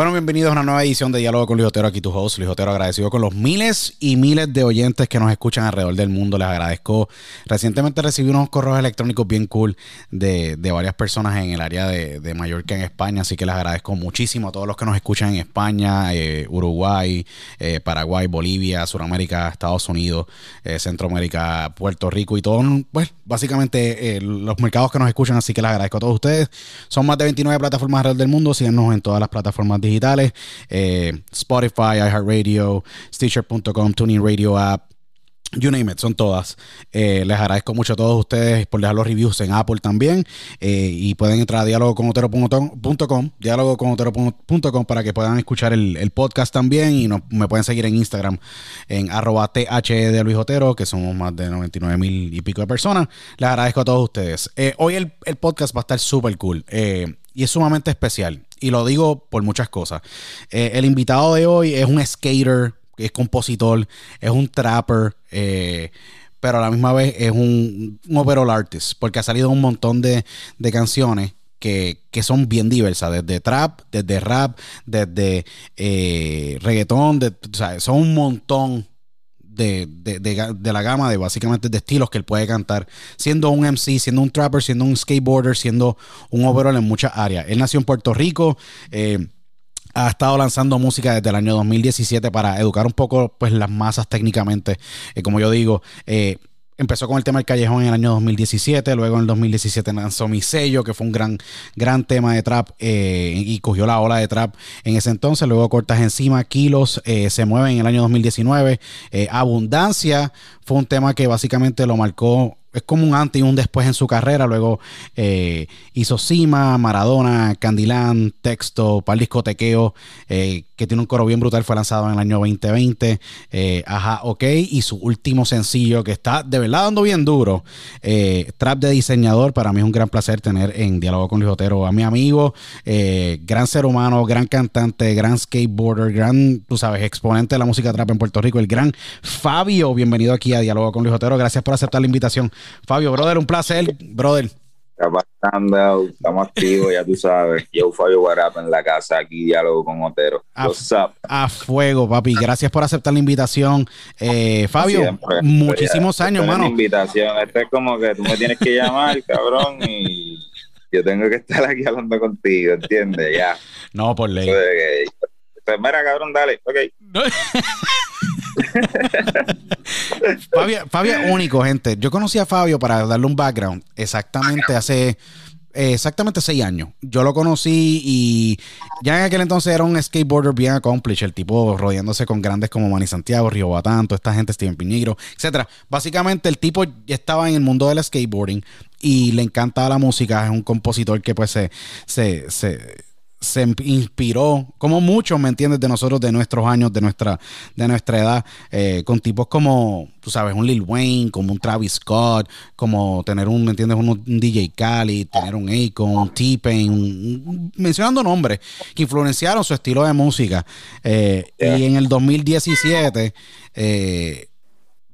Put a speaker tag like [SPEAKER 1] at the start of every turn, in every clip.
[SPEAKER 1] Bueno, bienvenidos a una nueva edición de Diálogo con Luis Otero, aquí tu host, Luis Otero, agradecido con los miles y miles de oyentes que nos escuchan alrededor del mundo, les agradezco. Recientemente recibí unos correos electrónicos bien cool de, varias personas en el área de, Mallorca, en España, así que les agradezco muchísimo a todos los que nos escuchan en España, eh, Uruguay, eh, Paraguay, Bolivia, Sudamérica, Estados Unidos, eh, Centroamérica, Puerto Rico y todo, pues básicamente los mercados que nos escuchan, así que les agradezco a todos ustedes. Son más de 29 plataformas alrededor del mundo, síganos en todas las plataformas digitales, eh, Spotify, iHeartRadio, Stitcher.com, Tuning Radio App, You name it, son todas. Eh, les agradezco mucho a todos ustedes por dejar los reviews en Apple también. Eh, y pueden entrar a dialogoconotero.com, dialogoconotero.com para que puedan escuchar el, podcast también. Y me pueden seguir en Instagram en arroba THE de Luis Otero, que somos más de 99 mil y pico de personas. Les agradezco a todos ustedes. hoy el, el, podcast va a estar súper cool y es sumamente especial y lo digo por muchas cosas. Eh, el invitado de hoy es un skater, es compositor, es un trapper, eh, pero a la misma vez es un, overall artist, porque ha salido un montón de, canciones que, que son bien diversas, desde trap, desde rap, desde eh, reggaetón, de, o sea, son un montón de, de, de, la gama de básicamente de estilos que él puede cantar, siendo un MC, siendo un trapper, siendo un skateboarder, siendo un overall en muchas áreas. Él nació en Puerto Rico. Eh, ha estado lanzando música desde el año 2017 para educar un poco pues las masas técnicamente, eh, como yo digo. Eh, empezó con el tema del callejón en el año 2017, luego en el 2017 lanzó Mi Sello, que fue un gran, gran tema de trap eh, y cogió la ola de trap en ese entonces, luego Cortas Encima, Kilos, eh, se mueve en el año 2019, eh, Abundancia fue un tema que básicamente lo marcó es como un antes y un después en su carrera. Luego eh, hizo Cima, Maradona, Candilán, Texto, para discotequeo, eh, que tiene un coro bien brutal, fue lanzado en el año 2020. Eh, Ajá, ok. Y su último sencillo, que está de verdad dando bien duro, eh, Trap de Diseñador. Para mí es un gran placer tener en diálogo con Luis a mi amigo, eh, gran ser humano, gran cantante, gran skateboarder, gran, tú sabes, exponente de la música trap en Puerto Rico, el gran Fabio. Bienvenido aquí a Diálogo con Luis. Gracias por aceptar la invitación. Fabio, brother, un placer, brother.
[SPEAKER 2] pasando? Estamos activos, ya tú sabes. Yo, Fabio Guarapa, en la casa, aquí diálogo con Otero.
[SPEAKER 1] A, a fuego, papi. Gracias por aceptar la invitación. Eh, Fabio, Siempre. muchísimos
[SPEAKER 2] ya,
[SPEAKER 1] años, mano.
[SPEAKER 2] invitación. Esto es como que tú me tienes que llamar, cabrón, y yo tengo que estar aquí hablando contigo, ¿entiendes? Ya.
[SPEAKER 1] No, por ley.
[SPEAKER 2] Entonces, pues, mira, cabrón, dale. Ok.
[SPEAKER 1] Fabio, Fabio es único, gente. Yo conocí a Fabio para darle un background exactamente hace eh, exactamente seis años. Yo lo conocí y ya en aquel entonces era un skateboarder bien accomplished, el tipo rodeándose con grandes como Manny Santiago, Río Batán, toda esta gente, Steven Piñeiro, etcétera. Básicamente el tipo estaba en el mundo del skateboarding y le encanta la música, es un compositor que pues se, se, se se inspiró, como muchos, ¿me entiendes? De nosotros, de nuestros años, de nuestra, de nuestra edad, eh, con tipos como, tú sabes, un Lil Wayne, como un Travis Scott, como tener un, ¿me entiendes? Un, un DJ Khaled, tener un Akon, un T-Pain, mencionando nombres que influenciaron su estilo de música. Eh, yeah. Y en el 2017, eh,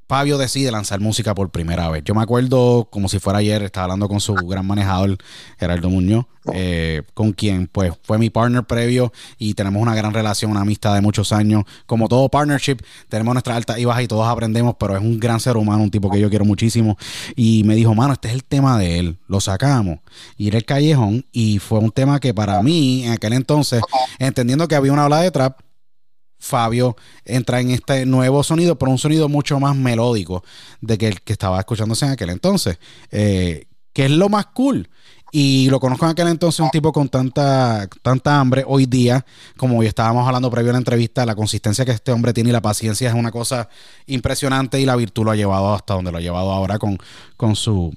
[SPEAKER 1] Fabio decide lanzar música por primera vez. Yo me acuerdo, como si fuera ayer, estaba hablando con su gran manejador, Gerardo Muñoz, eh, con quien pues fue mi partner previo y tenemos una gran relación, una amistad de muchos años. Como todo partnership, tenemos nuestras altas y bajas y todos aprendemos, pero es un gran ser humano, un tipo que yo quiero muchísimo. Y me dijo, mano, este es el tema de él, lo sacamos. Y era el callejón y fue un tema que para mí, en aquel entonces, entendiendo que había una ola de trap, Fabio entra en este nuevo sonido, pero un sonido mucho más melódico de que el que estaba escuchándose en aquel entonces. Eh, que es lo más cool. Y lo conozco en aquel entonces, un tipo con tanta, tanta hambre. Hoy día, como hoy estábamos hablando previo a la entrevista, la consistencia que este hombre tiene y la paciencia es una cosa impresionante y la virtud lo ha llevado hasta donde lo ha llevado ahora con, con su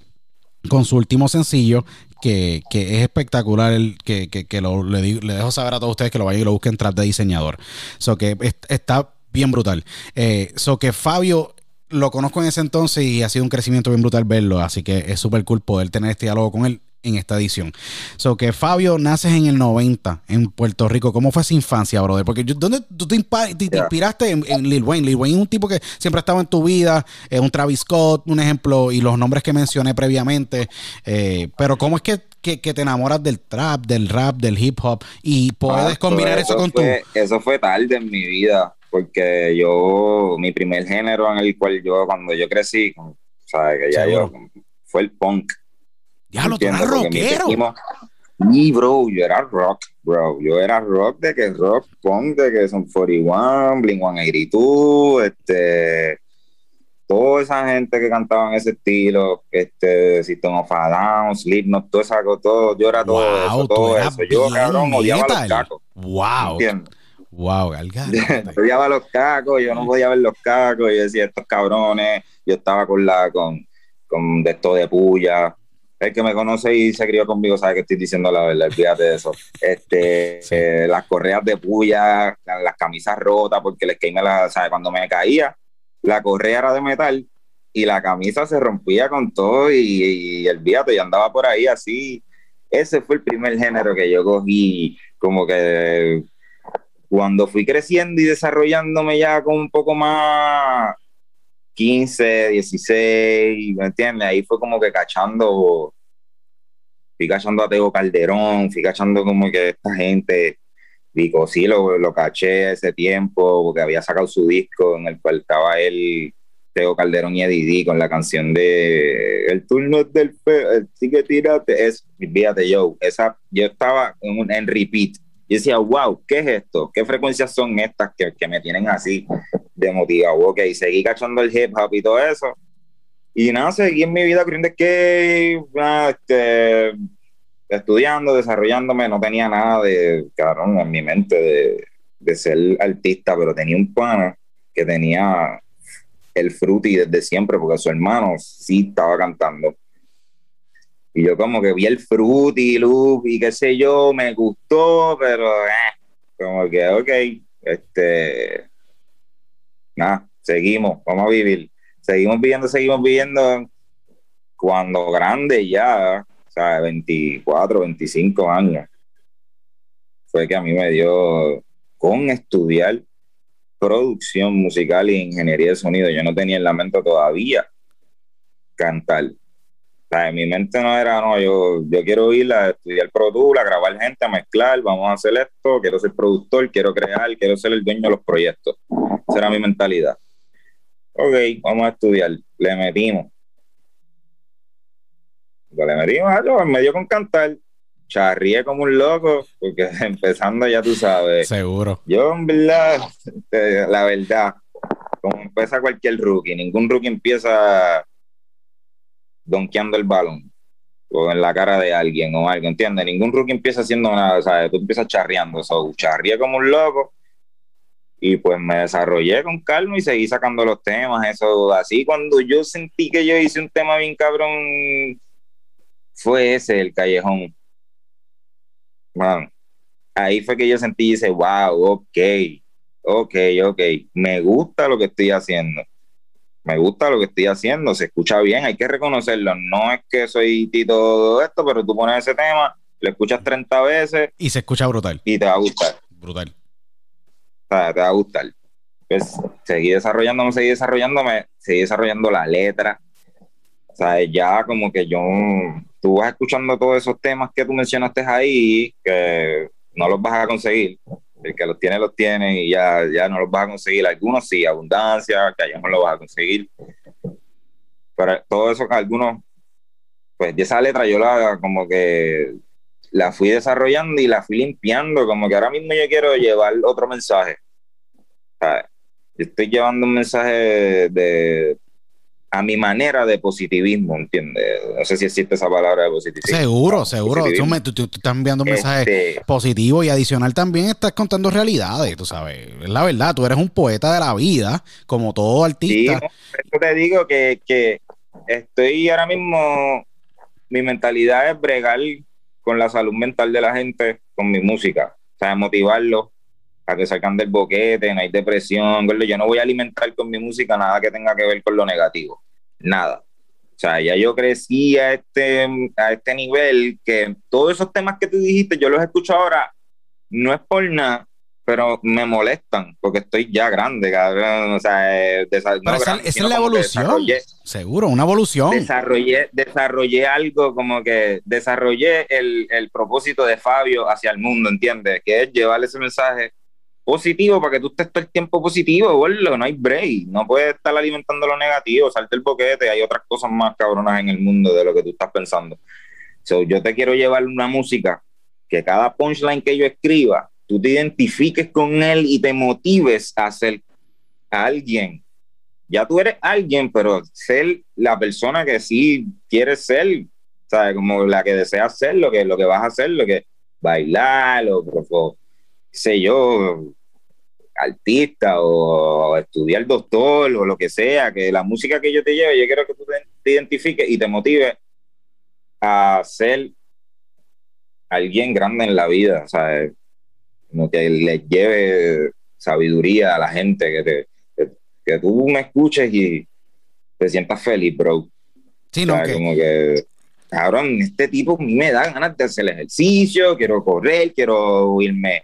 [SPEAKER 1] con su último sencillo, que, que, es espectacular, el, que, que, le, dejo saber a todos ustedes que lo vayan y lo busquen tras de diseñador. So que está bien brutal. Eh, so que Fabio lo conozco en ese entonces y ha sido un crecimiento bien brutal verlo, así que es súper cool poder tener este diálogo con él en esta edición. So que Fabio, naces en el 90 en Puerto Rico. ¿Cómo fue esa infancia, brother? Porque yo, ¿dónde tú te, te, te inspiraste en, en, Lil Wayne? Lil Wayne es un tipo que siempre ha estado en tu vida, es un Travis Scott, un ejemplo, y los nombres que mencioné previamente. Eh, pero ¿cómo es que, que, que, te enamoras del trap, del rap, del hip hop y puedes ah, combinar eso,
[SPEAKER 2] eso
[SPEAKER 1] con
[SPEAKER 2] fue,
[SPEAKER 1] tu...
[SPEAKER 2] Eso fue tarde en mi vida, porque yo, mi primer género en el cual yo, cuando yo crecí, ¿sabes? Que ya ¿Seguro? yo, fue el punk.
[SPEAKER 1] Ya lo eras rockero.
[SPEAKER 2] Y bro, yo era rock, bro. Yo era rock de que rock, punk, de que son 41, Blink 182, este, toda esa gente que cantaba en ese estilo, este, System of a Down, Slipknot, todo esa todo, yo era todo
[SPEAKER 1] wow,
[SPEAKER 2] eso, todo eso. Yo, cabrón, odiaba
[SPEAKER 1] metal.
[SPEAKER 2] los cacos.
[SPEAKER 1] Wow.
[SPEAKER 2] ¿Entiendes?
[SPEAKER 1] Wow, Galgado.
[SPEAKER 2] yo odiaba los cacos, yo no podía ver los cacos, yo decía, estos cabrones, yo estaba con la, con, con de esto de puya, el que me conoce y se crió conmigo sabe que estoy diciendo la verdad, fíjate de eso. Este, sí. eh, las correas de puya, las camisas rotas, porque el skate me la, sabe, cuando me caía, la correa era de metal y la camisa se rompía con todo y, y el viato y andaba por ahí así. Ese fue el primer género que yo cogí, como que cuando fui creciendo y desarrollándome ya con un poco más 15, 16, ¿me entiendes? Ahí fue como que cachando fui cachando a Teo Calderón, fui cachando como que esta gente, digo, sí, lo, lo caché ese tiempo, porque había sacado su disco en el cual estaba él, Teo Calderón y Eddie con la canción de El turno es del fe, sí que tírate, es, fíjate yo, esa, yo estaba en, un, en repeat, y decía, wow, ¿qué es esto? ¿Qué frecuencias son estas que, que me tienen así de motivado? Ok, seguí cachando el hip hop y todo eso, y nada, seguí en mi vida creyendo que este, estudiando, desarrollándome, no tenía nada de, cabrón, en mi mente de, de ser artista, pero tenía un pana que tenía el fruity desde siempre, porque su hermano sí estaba cantando. Y yo como que vi el fruity, look y qué sé yo, me gustó, pero eh, como que, ok, este, nada, seguimos, vamos a vivir seguimos viviendo, seguimos viviendo. Cuando grande ya, o sea, 24, 25 años, fue que a mí me dio con estudiar producción musical y ingeniería de sonido. Yo no tenía en la mente todavía cantar. Sea, en mi mente no era, no, yo, yo quiero ir a estudiar Pro a grabar gente, a mezclar, vamos a hacer esto, quiero ser productor, quiero crear, quiero ser el dueño de los proyectos. Esa era mi mentalidad ok, vamos a estudiar. Le metimos. le metimos algo, me dio con cantar. Charrié como un loco, porque empezando ya tú sabes.
[SPEAKER 1] Seguro.
[SPEAKER 2] Yo, en verdad, la verdad, como empieza cualquier rookie, ningún rookie empieza donkeando el balón o en la cara de alguien o algo, ¿entiendes? Ningún rookie empieza haciendo nada, ¿sabes? Tú empiezas charreando, so, charrié como un loco y pues me desarrollé con calma y seguí sacando los temas, eso así cuando yo sentí que yo hice un tema bien cabrón fue ese el callejón bueno, ahí fue que yo sentí y dice wow, ok ok, ok, me gusta lo que estoy haciendo me gusta lo que estoy haciendo, se escucha bien, hay que reconocerlo, no es que soy Tito esto, pero tú pones ese tema, lo escuchas 30 veces
[SPEAKER 1] y se escucha brutal
[SPEAKER 2] y te va a gustar
[SPEAKER 1] brutal
[SPEAKER 2] sea, te va a gustar. Pues seguí desarrollándome, seguí desarrollándome, seguí desarrollando la letra. O sea, ya como que yo, tú vas escuchando todos esos temas que tú mencionaste ahí, que no los vas a conseguir. El que los tiene, los tiene y ya, ya no los vas a conseguir. Algunos sí, abundancia, que allá no lo vas a conseguir. Pero todo eso, algunos, pues de esa letra yo la como que la fui desarrollando y la fui limpiando, como que ahora mismo yo quiero llevar otro mensaje. Estoy llevando un mensaje de, a mi manera de positivismo, ¿entiendes? No sé si existe esa palabra de positivismo.
[SPEAKER 1] Seguro, seguro. Tú, estás enviando un mensaje este positivo y adicional también estás contando realidades, tú sabes. Es la verdad, tú eres un poeta de la vida, como todo artista.
[SPEAKER 2] Sí, te digo que, que estoy ahora mismo, mi mentalidad es bregar con la salud mental de la gente con mi música. O sea, motivarlos a que salgan del boquete, no hay depresión. Yo no voy a alimentar con mi música nada que tenga que ver con lo negativo. Nada. O sea, ya yo crecí a este, a este nivel que todos esos temas que tú dijiste, yo los escucho ahora, no es por nada, pero me molestan porque estoy ya grande, cabrón. O sea, esa,
[SPEAKER 1] es la evolución. Seguro, una evolución.
[SPEAKER 2] Desarrollé, desarrollé algo como que desarrollé el, el, propósito de Fabio hacia el mundo, ¿entiendes? Que es llevarle ese mensaje positivo para que tú estés todo el tiempo positivo, boludo. No hay break. No puedes estar alimentando lo negativo, salte el boquete. Hay otras cosas más cabronas en el mundo de lo que tú estás pensando. So, yo te quiero llevar una música que cada punchline que yo escriba tú te identifiques con él y te motives a ser alguien. Ya tú eres alguien, pero ser la persona que sí quieres ser, ¿sabes? Como la que deseas ser, lo que, lo que vas a hacer, lo que bailar, o, o sé yo, artista o, estudiar doctor o lo que sea, que la música que yo te lleve, yo quiero que tú te, te identifiques y te motive a ser alguien grande en la vida, ¿sabes? como que le lleve sabiduría a la gente, que, te, que, tú me escuches y te sientas feliz, bro.
[SPEAKER 1] Sí, no,
[SPEAKER 2] como que, cabrón, este tipo a mí me da ganas de hacer ejercicio, quiero correr, quiero irme,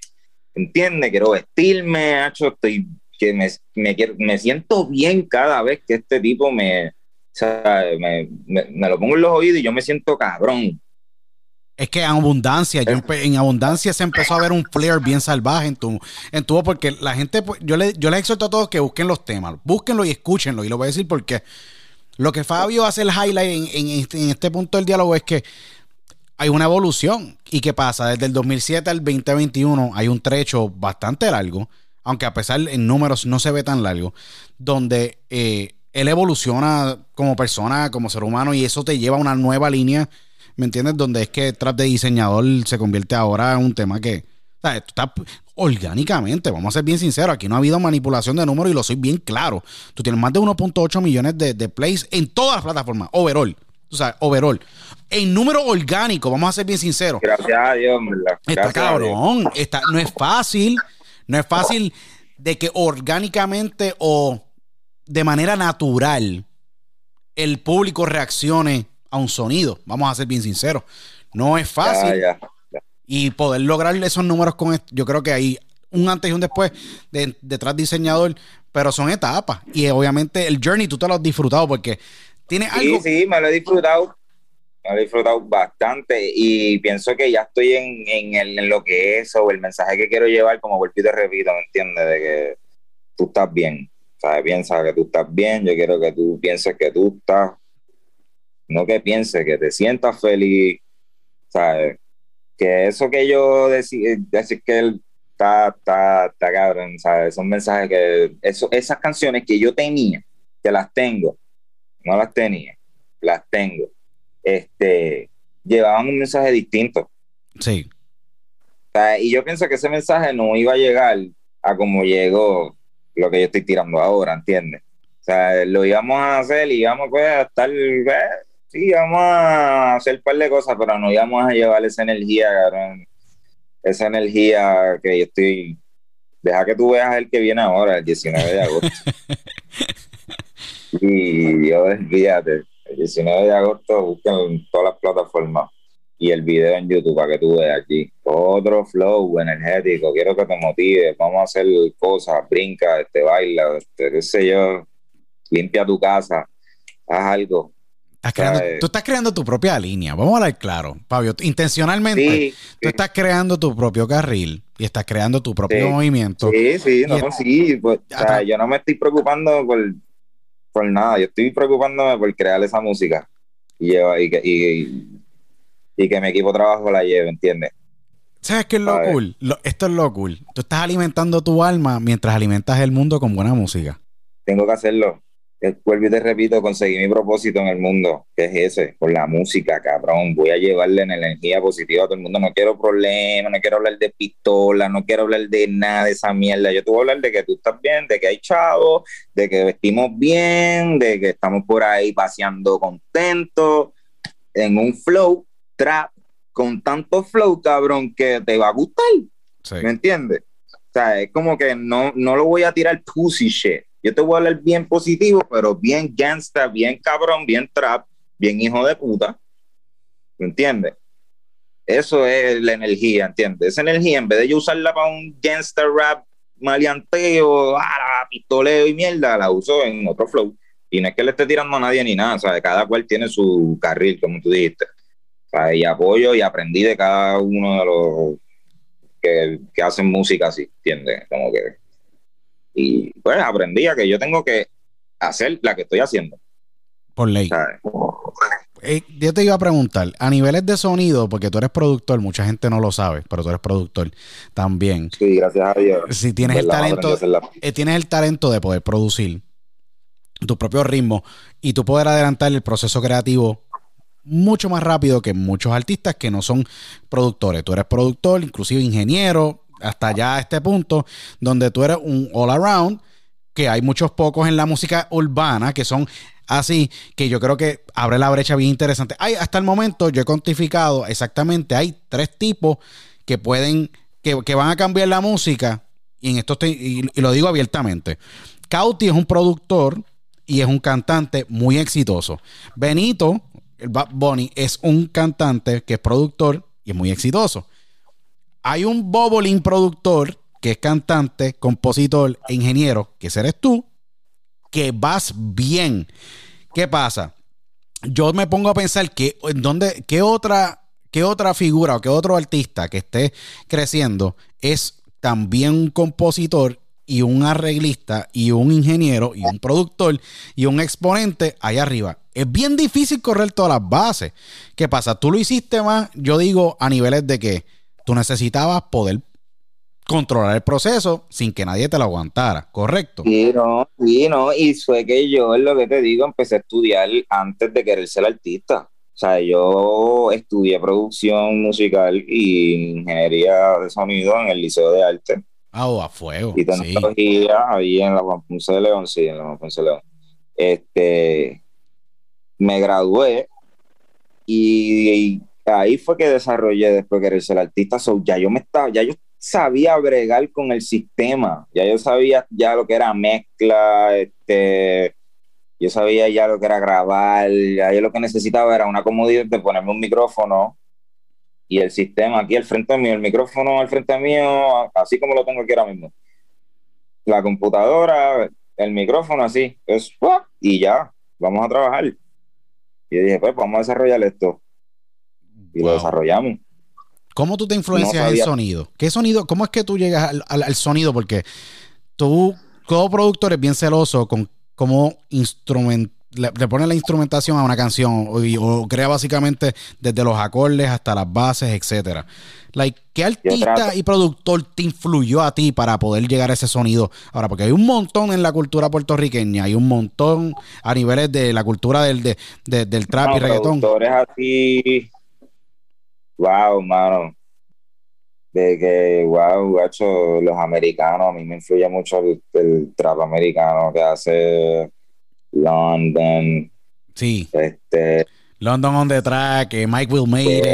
[SPEAKER 2] ¿entiendes? Quiero vestirme, hecho, estoy, que me, me, me, siento bien cada vez que este tipo me, me, me, me, lo pongo en los oídos y yo me siento cabrón.
[SPEAKER 1] Es que en abundancia, yo en abundancia se empezó a ver un flare bien salvaje en tu, en tu voz, porque la gente, pues, yo, le, yo les exhorto a todos que busquen los temas, búsquenlo y escúchenlo, y lo voy a decir porque lo que Fabio hace el highlight en, en este, en este punto del diálogo es que hay una evolución. ¿Y qué pasa? Desde el 2007 al 2021 hay un trecho bastante largo, aunque a pesar en números no se ve tan largo, donde eh, él evoluciona como persona, como ser humano, y eso te lleva a una nueva línea, ¿me entiendes? Donde es que trap de diseñador se convierte ahora en un tema que, ¿sabes? Tú estás orgánicamente, vamos a ser bien sinceros, aquí no ha habido manipulación de números y lo soy bien claro. Tú tienes más de 1.8 millones de, de plays en todas las plataformas, overall. O sea, overall. En número orgánico, vamos a ser bien sinceros.
[SPEAKER 2] Gracias a Dios, ¿verdad?
[SPEAKER 1] Está
[SPEAKER 2] Gracias
[SPEAKER 1] cabrón. Está, no es fácil. No es fácil de que orgánicamente o de manera natural el público reaccione a un sonido. Vamos a ser bien sinceros. No es fácil.
[SPEAKER 2] Ya, ya.
[SPEAKER 1] Y poder lograr esos números con esto, yo creo que hay un antes y un después de, detrás diseñador, pero son etapas. Y obviamente el journey tú te lo has disfrutado porque tiene
[SPEAKER 2] Sí,
[SPEAKER 1] algo.
[SPEAKER 2] sí, me lo he disfrutado. Me lo he disfrutado bastante y pienso que ya estoy en, en, el- en lo que es o el mensaje que quiero llevar, como vuelvo y te repito, ¿me entiendes? De que tú estás bien, ¿sabes? Piensa que tú estás bien, yo quiero que tú pienses que tú estás, no que pienses, que te sientas feliz, ¿sabes? Que eso que yo decía, decir que él está, está, está cabrón, ¿sabes? Son mensajes que, eso, esas canciones que yo tenía, que las tengo, no las tenía, las tengo, este, llevaban un mensaje distinto.
[SPEAKER 1] Sí.
[SPEAKER 2] O sea, y yo pienso que ese mensaje no iba a llegar a como llegó lo que yo estoy tirando ahora, ¿entiendes? O sea, lo íbamos a hacer y íbamos pues, a estar, eh, sí, íbamos a hacer un par de cosas, pero no íbamos a llevar esa energía, cabrón. Esa energía que yo estoy... Deja que tú veas el que viene ahora, el 19 de agosto. y yo, olvídate, el 19 de agosto busquen en todas las plataformas y el video en YouTube para que tú veas aquí. Otro flow energético, quiero que te motive, vamos a hacer cosas, brinca, este, baila, este, qué sé yo, limpia tu casa, haz algo.
[SPEAKER 1] Estás creando- tú estás creando tu propia línea. Vamos a hablar claro, Fabio. Intencionalmente,
[SPEAKER 2] Sí,
[SPEAKER 1] tú estás creando tu propio carril y estás creando tu propio
[SPEAKER 2] Sí.
[SPEAKER 1] movimiento.
[SPEAKER 2] sí, sí, no, sí, pues, o sea, yo no me estoy preocupando por, por nada, yo estoy preocupándome por crear esa música y, lleva- y, que, y, y que mi equipo de trabajo la lleve, ¿entiendes?
[SPEAKER 1] ¿Sabes qué es lo cool? Lo- esto es lo cool. Tú estás alimentando tu alma mientras alimentas el mundo con buena música.
[SPEAKER 2] tengo que hacerlo. Vuelvo y te repito, conseguí mi propósito en el mundo, que es ese, con la música, cabrón. Voy a llevarle en energía positiva a todo el mundo. No quiero problemas, no quiero hablar de pistola, no quiero hablar de nada de esa mierda. Yo te voy a hablar de que tú estás bien, de que hay chavos, de que vestimos bien, de que estamos por ahí paseando contentos, en un flow trap, con tanto flow, cabrón, que te va a gustar.
[SPEAKER 1] Sí.
[SPEAKER 2] ¿Me entiendes? O sea, es como que no, no lo voy a tirar pussy shit. Yo te voy a hablar bien positivo, pero bien gangsta, bien cabrón, bien trap, bien hijo de puta. ¿Me entiendes? Eso es la energía, ¿entiendes? Esa energía, en vez de yo usarla para un gangsta rap maleanteo, ah, pistoleo y mierda, la uso en otro flow. Y no es que le esté tirando a nadie ni nada, ¿sabes? Cada cual tiene su carril, como tú dijiste. Sea, y apoyo y aprendí de cada uno de los que, que hacen música así, ¿entiendes? Como que. Y pues aprendí a que yo tengo que hacer la que estoy haciendo,
[SPEAKER 1] Por ley. Eh, yo te iba a preguntar, a niveles de sonido, porque tú eres productor, mucha gente no lo sabe, pero tú eres productor también.
[SPEAKER 2] Sí, gracias a Dios.
[SPEAKER 1] Si tienes el talento, eh, tienes el talento de poder producir tu propio ritmo y tú poder adelantar el proceso creativo mucho más rápido que muchos artistas que no son productores. Tú eres productor, inclusive ingeniero, hasta ya este punto, donde tú eres un all around, que hay muchos pocos en la música urbana que son así, que yo creo que abre la brecha bien interesante. Hay, hasta el momento yo he cuantificado exactamente, hay tres tipos que pueden, que, que van a cambiar la música, y en esto y, y lo digo abiertamente. Cauti es un productor y es un cantante muy exitoso. Benito, el Bad Bunny, es un cantante que es productor y es muy exitoso. Hay un Bobolín productor que es cantante, compositor ingeniero, que ese eres tú, que vas bien. ¿Qué pasa? Yo me pongo a pensar que dónde, qué otra, ¿qué otra figura o qué otro artista que esté creciendo es también un compositor y un arreglista y un ingeniero y un productor y un exponente allá arriba? Es bien difícil correr todas las bases. ¿Qué pasa? Tú lo hiciste más, yo digo, a niveles de que tú necesitabas poder controlar el proceso sin que nadie te lo aguantara, ¿correcto?
[SPEAKER 2] Y no, y no, y fue que yo, es lo que te digo, empecé a estudiar antes de querer ser artista. O sea, yo estudié producción musical y ingeniería de sonido en el Liceo de Arte.
[SPEAKER 1] Ah, oh, a fuego.
[SPEAKER 2] Y tecnología ahí en la Juan Ponce de León, sí, en la Juan Ponce de León. Este, me gradué y, ahí fue que desarrollé después de querer ser artista. So, ya yo me estaba, ya yo sabía bregar con el sistema, ya yo sabía ya lo que era mezcla, este, yo sabía ya lo que era grabar, ya yo lo que necesitaba era una comodidad de ponerme un micrófono y el sistema aquí al frente mío, el micrófono al frente mío, así como lo tengo aquí ahora mismo. La computadora, el micrófono así, es, y ya, vamos a trabajar. Y dije, pues vamos a desarrollar esto. Y lo desarrollamos.
[SPEAKER 1] ¿Cómo tú te influencias en el sonido? ¿Qué sonido? ¿Cómo es que tú llegas al, sonido? Porque tú, todo productor es bien celoso con cómo instrument, le, pone la instrumentación a una canción o, crea básicamente desde los acordes hasta las bases, etcétera. Like, ¿Qué artista y productor te influyó a ti para poder llegar a ese sonido? Ahora, porque hay un montón en la cultura puertorriqueña, hay un montón a niveles de la cultura del, del trap y reggaetón.
[SPEAKER 2] Productores así wow, mano. De que, wow, gacho, los americanos, a mí me influye mucho el, trap americano que hace London.
[SPEAKER 1] Sí.
[SPEAKER 2] Este,
[SPEAKER 1] London on the track, eh, Mike Will Made It,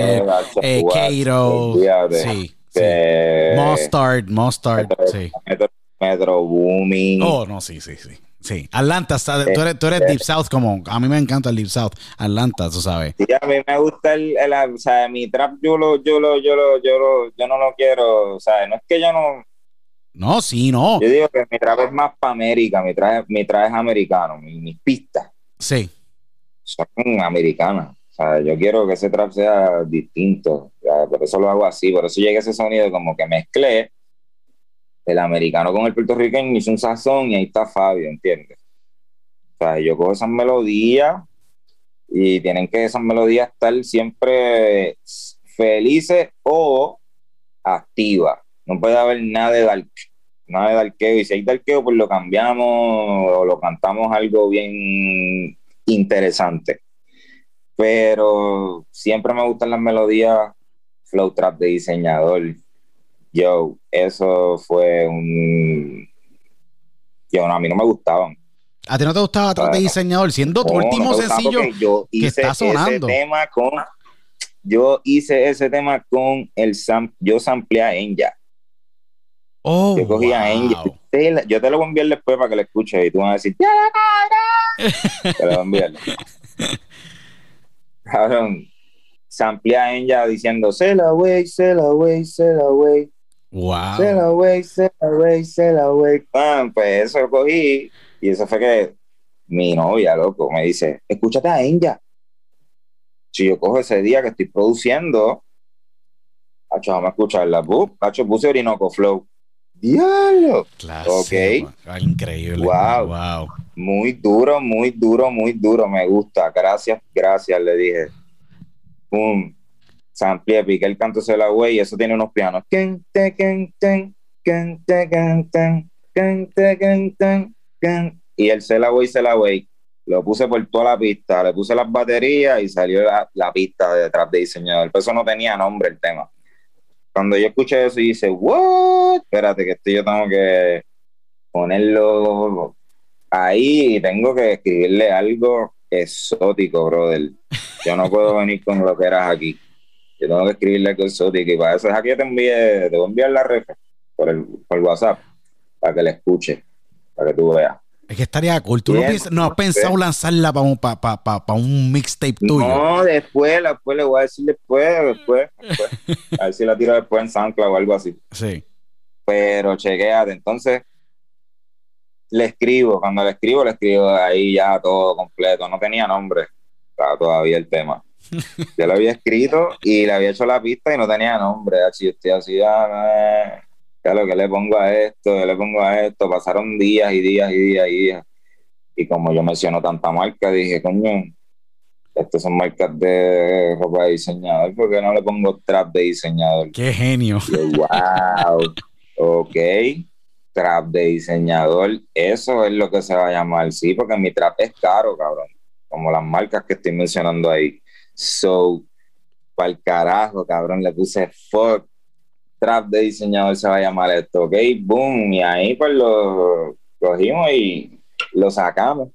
[SPEAKER 1] eh, Kato. Sí. sí. Mustard, Mustard, sí.
[SPEAKER 2] Metro Booming.
[SPEAKER 1] Oh, no, sí, sí, sí. Sí, Atlanta, tú eres, tú eres Deep South como, a mí me encanta el Deep South, Atlanta, tú sabes.
[SPEAKER 2] Sí, a mí me gusta el, o sea, mi trap yo lo, yo lo, yo lo, yo lo, yo no lo quiero, o sea, no es que yo no...
[SPEAKER 1] No, sí, no.
[SPEAKER 2] Yo digo que mi trap es más para América, mi trap, mi trap es americano, mis pistas.
[SPEAKER 1] Sí.
[SPEAKER 2] Son americanas. O sea, yo quiero que ese trap sea distinto, por eso lo hago así, por eso llega ese sonido como que mezclé el americano con el puertorriqueño hizo un sazón y ahí está Fabio, ¿entiendes? O sea, yo cojo esas melodías y tienen que esas melodías estar siempre felices o activas. No puede haber nada de dar nada de darqueo. Y si hay darqueo, pues lo cambiamos o lo cantamos algo bien interesante. Pero siempre me gustan las melodías flow trap de diseñador yo, eso fue un... Yo, no, a mí no me gustaban.
[SPEAKER 1] ¿A ti no te gustaba Trap de Diseñador? Siendo tu último sencillo
[SPEAKER 2] yo hice que está sonando. Ese tema con, yo hice ese tema con el sam, yo sampleé a Enya.
[SPEAKER 1] Oh,
[SPEAKER 2] yo cogía wow. a Enya. Yo te lo voy a enviar después para que lo escuches y tú vas a decir, te lo voy a enviar. Cabrón, sampleé a Enya diciendo, se la way, se la way, se la way.
[SPEAKER 1] Wow.
[SPEAKER 2] Se la way, se la way, se la way. pues eso lo cogí y eso fue que mi novia, loco, me dice, escúchate a Enya. Si yo cojo ese día que estoy produciendo, Hacho, vamos a escucharla. Hacho, puse Orinoco Flow. Diablo.
[SPEAKER 1] ok. Ah, increíble.
[SPEAKER 2] Wow.
[SPEAKER 1] wow.
[SPEAKER 2] Muy duro, muy duro, muy duro. Me gusta. Gracias, gracias, le dije. Pum sample, pique el canto se la güey y eso tiene unos pianos. Y el se la güey, se la güey. Lo puse por toda la pista, le puse las baterías y salió la, pista de trap de diseñador. Pero eso no tenía nombre el tema. Cuando yo escuché eso y dice, what? Espérate, que esto yo tengo que ponerlo ahí y tengo que escribirle algo exótico, brother. Yo no puedo venir con lo que eras aquí yo tengo que escribirle algo exótico y para eso es aquí te envíe, te voy a enviar la ref por el, por WhatsApp para que la escuche, para que tú veas.
[SPEAKER 1] Es que estaría cool. ¿Tú no, has pensado lanzarla para un, para, un mixtape tuyo?
[SPEAKER 2] No, después, después le voy a decir después, después, a ver si la tiro después en SoundCloud o algo así.
[SPEAKER 1] Sí.
[SPEAKER 2] Pero chequeate, entonces le escribo, cuando le escribo, le escribo ahí ya todo completo. No tenía nombre, estaba todavía el tema. Yo lo había escrito y le había hecho la pista y no tenía nombre. Así yo estoy así, ah, eh, ya lo que le pongo a esto, yo le pongo a esto. Pasaron días y días y días y días. Y como yo menciono tanta marca, dije, coño, estas son marcas de ropa de diseñador, ¿por qué no le pongo trap de diseñador?
[SPEAKER 1] Qué genio.
[SPEAKER 2] Y wow, ok, trap de diseñador, eso es lo que se va a llamar, sí, porque mi trap es caro, cabrón, como las marcas que estoy mencionando ahí. So, para el carajo, cabrón, le puse fuck, trap de diseñador se va a llamar esto, ok, boom, y ahí pues lo cogimos y lo sacamos.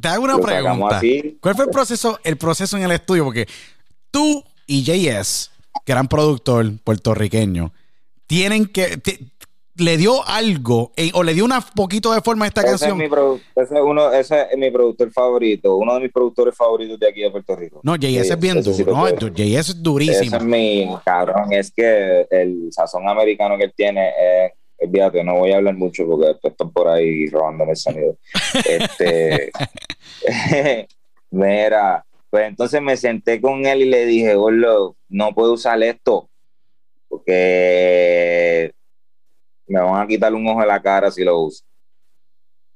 [SPEAKER 1] Te hago una
[SPEAKER 2] Lo
[SPEAKER 1] pregunta. ¿Cuál fue el proceso, el proceso en el estudio? Porque tú y JS, gran productor puertorriqueño, tienen que. Le dio algo eh, o le dio un poquito de forma a esta
[SPEAKER 2] Ese es,
[SPEAKER 1] canción.
[SPEAKER 2] ese, es uno, ese es mi productor favorito, uno de mis productores favoritos de aquí de Puerto Rico.
[SPEAKER 1] No, JS es bien
[SPEAKER 2] sí
[SPEAKER 1] duro.
[SPEAKER 2] lo
[SPEAKER 1] No. JS es durísimo.
[SPEAKER 2] Ese es mi cabrón, es que el sazón americano que él tiene es, fíjate, no voy a hablar mucho porque después están por ahí robándome el sonido. Este, mira, pues entonces me senté con él y le dije, Gordo, no puedo usar esto porque me van a quitar un ojo de la cara si lo uso.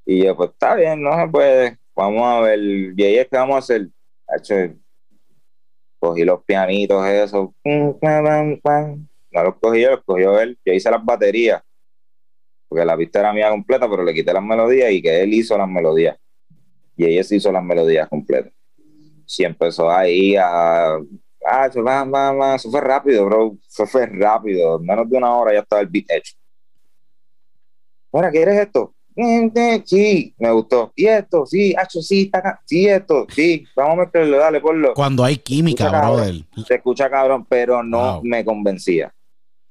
[SPEAKER 2] Y yo, pues está bien, no se puede. Vamos a ver, y ahí es que vamos a hacer. Cogí los pianitos, eso. No los cogí yo, los cogió él. Yo hice las baterías, porque la pista era mía completa, pero le quité las melodías y que él hizo las melodías. Y ella sí hizo las melodías completas. Sí empezó ahí a. Ah, eso, va, va, va. eso fue rápido, bro. Eso fue rápido. En menos de una hora ya estaba el beat hecho. Mira, ¿quieres esto? Sí, me gustó. ¿Y esto? Sí, hacho, sí, está acá. Sí, esto, sí. Vamos a meterlo, dale, ponlo.
[SPEAKER 1] Cuando hay química, brother.
[SPEAKER 2] Se escucha cabrón, pero no
[SPEAKER 1] Wow.
[SPEAKER 2] me convencía.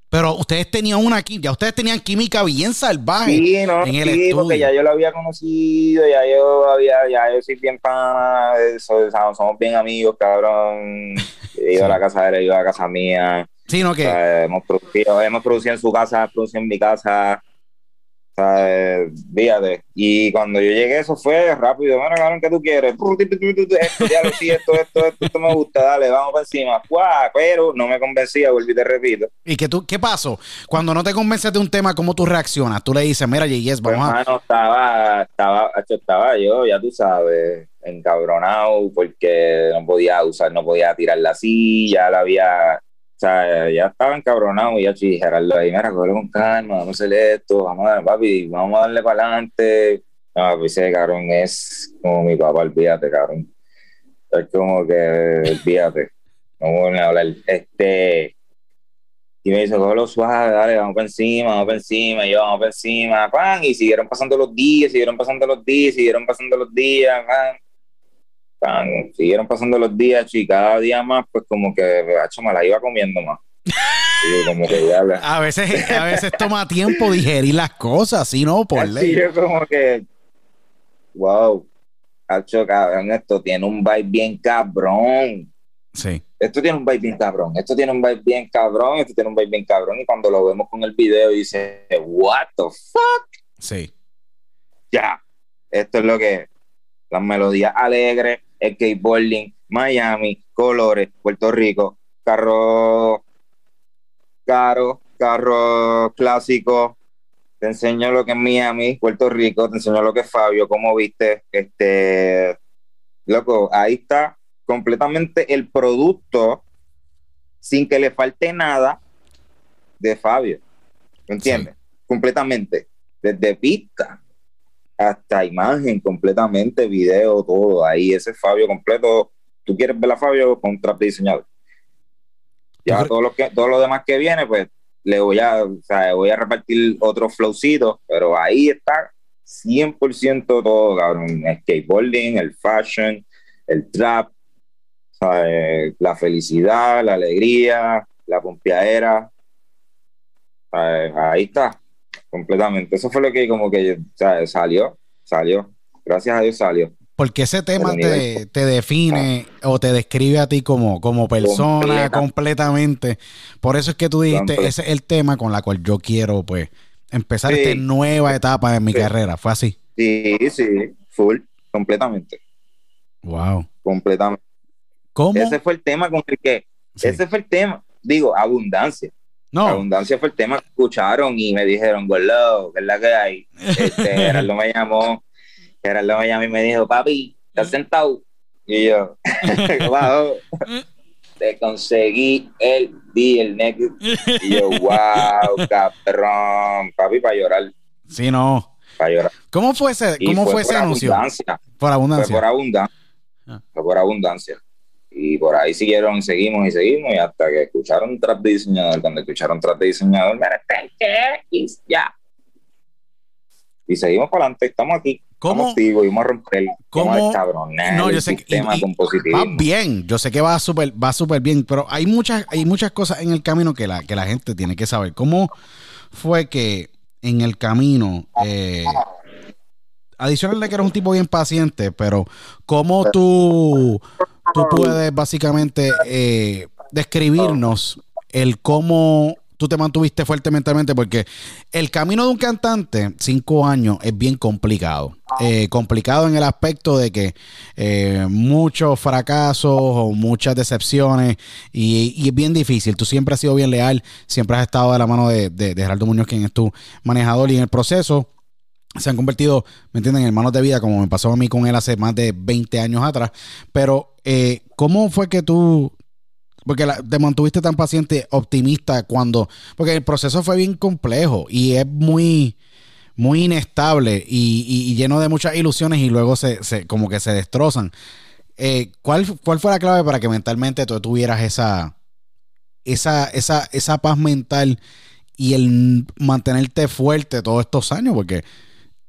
[SPEAKER 1] Pero ustedes tenían una química, ya ustedes tenían química bien salvaje.
[SPEAKER 2] Sí, no,
[SPEAKER 1] en el
[SPEAKER 2] sí,
[SPEAKER 1] estudio.
[SPEAKER 2] porque ya yo lo había conocido, ya yo había, ya yo soy bien pana, somos bien amigos, cabrón. He ido
[SPEAKER 1] Sí.
[SPEAKER 2] a la casa de él, he ido a la casa mía.
[SPEAKER 1] Sino
[SPEAKER 2] O
[SPEAKER 1] que
[SPEAKER 2] sea, hemos producido, hemos producido en su casa, producido en mi casa. Sea, fíjate. Y cuando yo llegué, eso fue rápido. Bueno, cabrón, ¿qué tú quieres? Esto, ya lo sí, esto, esto, esto, esto me gusta, dale, vamos para encima. Pero no me convencía, volví te repito.
[SPEAKER 1] ¿Y que tú, qué pasó? Cuando no te convences de un tema, ¿cómo tú reaccionas? Tú le dices, mira,
[SPEAKER 2] Pues,
[SPEAKER 1] vamos a.
[SPEAKER 2] hermano, estaba, estaba, estaba yo, ya tú sabes, encabronado porque no podía usar, no podía tirar la silla, la había, o sea, ya estaba encabronado y ya sí, Gerardo ahí, mira, cógelo con calma, vamos a hacer esto, vamos a darle, papi, vamos a darle para adelante. No, pues ese cabrón es como mi papá, olvídate, cabrón. Es como que, olvídate, no voy a hablar. Este, y me dice, cógelo suave, dale, vamos para encima, vamos para encima, y yo, vamos para encima, pan, y siguieron pasando los días, siguieron pasando los días, siguieron pasando los días, pan, siguieron pasando los días, y cada día más, pues como que, hacho, me la iba comiendo más. Y yo como que ya, la-
[SPEAKER 1] A veces, a veces toma tiempo digerir las cosas, ¿sí? ¿No? Por ley.
[SPEAKER 2] yo como que, wow, hacho, cabrón, esto tiene un vibe bien cabrón.
[SPEAKER 1] Sí.
[SPEAKER 2] esto tiene un vibe bien cabrón, esto tiene un vibe bien cabrón, esto tiene un vibe bien cabrón, y cuando lo vemos con el video dice, what the fuck,
[SPEAKER 1] Sí.
[SPEAKER 2] ya, esto es lo que las melodías alegres, skateboarding, Miami, colores, Puerto Rico, carro caro, carro clásico, te enseño lo que es Miami, Puerto Rico, te enseño lo que es Fabio, cómo viste, este, loco, ahí está completamente el producto sin que le falte nada de Fabio. ¿Me entiendes? Completamente. Desde pista hasta imagen, completamente, video, todo. Ahí ese es Fabio completo. ¿Tú quieres ver a Fabio con trap diseñador? Ya todo lo, que, todo lo demás que viene, pues le voy a, o sea, voy a repartir otros flowcitos, pero ahí está 100% todo, cabrón. El skateboarding, el fashion, el trap, ¿sabes? la felicidad, la alegría, la pompeadera. ¿sabes? Ahí está, completamente. Eso fue lo que como que ¿sabes? salió, salió. Gracias a Dios salió.
[SPEAKER 1] Porque ese tema te, te define o te describe a ti como, como persona
[SPEAKER 2] Completa.
[SPEAKER 1] completamente. Por eso es que tú dijiste, ese es el tema con la cual yo quiero, pues, empezar
[SPEAKER 2] Sí.
[SPEAKER 1] esta nueva etapa en mi
[SPEAKER 2] Sí.
[SPEAKER 1] carrera. Fue así.
[SPEAKER 2] Sí, sí, full, completamente,
[SPEAKER 1] Wow.
[SPEAKER 2] completamente.
[SPEAKER 1] ¿Cómo?
[SPEAKER 2] Ese fue el tema con el que,
[SPEAKER 1] Sí.
[SPEAKER 2] ese fue el tema, digo, abundancia.
[SPEAKER 1] No,
[SPEAKER 2] Abundancia fue el tema que escucharon y me dijeron, Gordo, ¿qué es la que hay? Este, Gerardo me llamó, Gerardo me llamó y me dijo, papi, ¿estás sentado? Y yo, wow, te conseguí el nigga. Y yo, wow, cabrón, papi, para llorar,
[SPEAKER 1] sí, no.
[SPEAKER 2] para llorar.
[SPEAKER 1] ¿Cómo fue ese, cómo fue, ese anuncio?
[SPEAKER 2] abundancia.
[SPEAKER 1] Por
[SPEAKER 2] Fue
[SPEAKER 1] abundancia.
[SPEAKER 2] por abundancia.
[SPEAKER 1] Ah.
[SPEAKER 2] Fue por abundancia. Y por ahí siguieron, seguimos y seguimos, y hasta que escucharon trap de diseñador, cuando escucharon trap de diseñador, este y ya. Y seguimos para adelante, estamos aquí.
[SPEAKER 1] ¿Cómo?
[SPEAKER 2] Estamos y vamos a romper,
[SPEAKER 1] ¿Cómo?
[SPEAKER 2] descabronar
[SPEAKER 1] No, yo sé que- y- y-. Va bien, yo sé que va súper va súper bien, pero hay muchas hay muchas cosas en el camino que la que la gente tiene que saber. ¿Cómo fue que en el camino eh, adicional de que eres un tipo bien paciente, pero cómo tú tú puedes básicamente eh, describirnos el cómo tú te mantuviste fuerte mentalmente porque el camino de un cantante, cinco años, es bien complicado. Eh, complicado en el aspecto de que eh, muchos fracasos o muchas decepciones y, y es bien difícil. Tú siempre has sido bien leal, siempre has estado de la mano de, de, de Gerardo Muñoz, quien es tu manejador y en el proceso se han convertido, ¿me entienden?, en hermanos de vida, como me pasó a mí con él hace más de 20 años atrás. Pero, eh, ¿cómo fue que tú, porque te mantuviste tan paciente, optimista, cuando, porque el proceso fue bien complejo y es muy, muy inestable y, lleno de muchas ilusiones y luego se, se- como que se destrozan. Eh, ¿cuál, ¿Cuál fue la clave para que mentalmente tú tuvieras esa, esa, esa, esa paz mental y el mantenerte fuerte todos estos años? Porque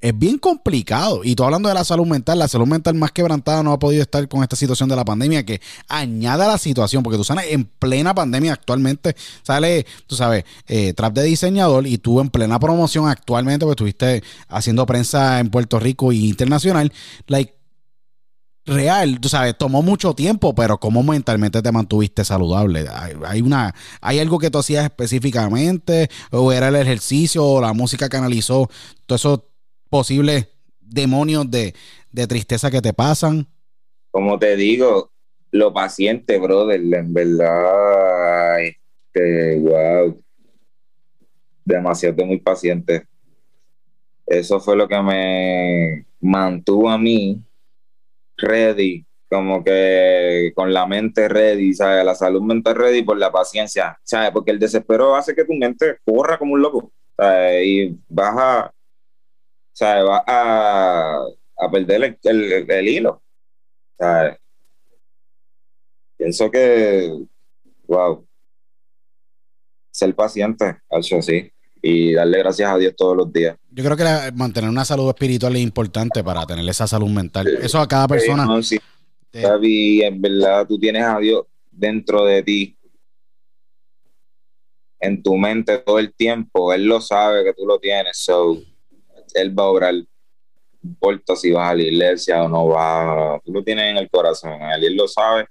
[SPEAKER 1] es bien complicado. Y tú hablando de la salud mental, la salud mental más quebrantada no ha podido estar con esta situación de la pandemia que añade a la situación, porque tú sabes, en plena pandemia actualmente sale, tú sabes, eh, trap de diseñador y tú en plena promoción actualmente, porque estuviste haciendo prensa en Puerto Rico y internacional, like, real, tú sabes, tomó mucho tiempo, pero ¿cómo mentalmente te mantuviste saludable? Hay, hay una, ¿Hay algo que tú hacías específicamente? ¿O era el ejercicio o la música que analizó todos esos posibles demonios de, de tristeza que te pasan?
[SPEAKER 2] Como te digo, lo paciente, brother, en verdad, este, wow, demasiado muy paciente. Eso fue lo que me mantuvo a mí ready, como que con la mente ready, ¿sabes? La salud mental ready por la paciencia, ¿sabes? Porque el desespero hace que tu mente corra como un loco, ¿sabes? Y vas a, ¿sabes? Vas a, a perder el, el- el hilo, ¿sabes? Pienso que, wow, ser paciente, hecho sí, y darle gracias a Dios todos los días.
[SPEAKER 1] Yo creo que la- mantener una salud espiritual es importante para tener esa salud mental. Eso a cada persona.
[SPEAKER 2] Sí, no, sí,
[SPEAKER 1] te-
[SPEAKER 2] Gaby, en verdad tú tienes a Dios dentro de ti, en tu mente todo el tiempo. Él lo sabe que tú lo tienes, so él va a obrar. No importa si vas a la iglesia o no vas, tú lo tienes en el corazón. Él, él lo sabe,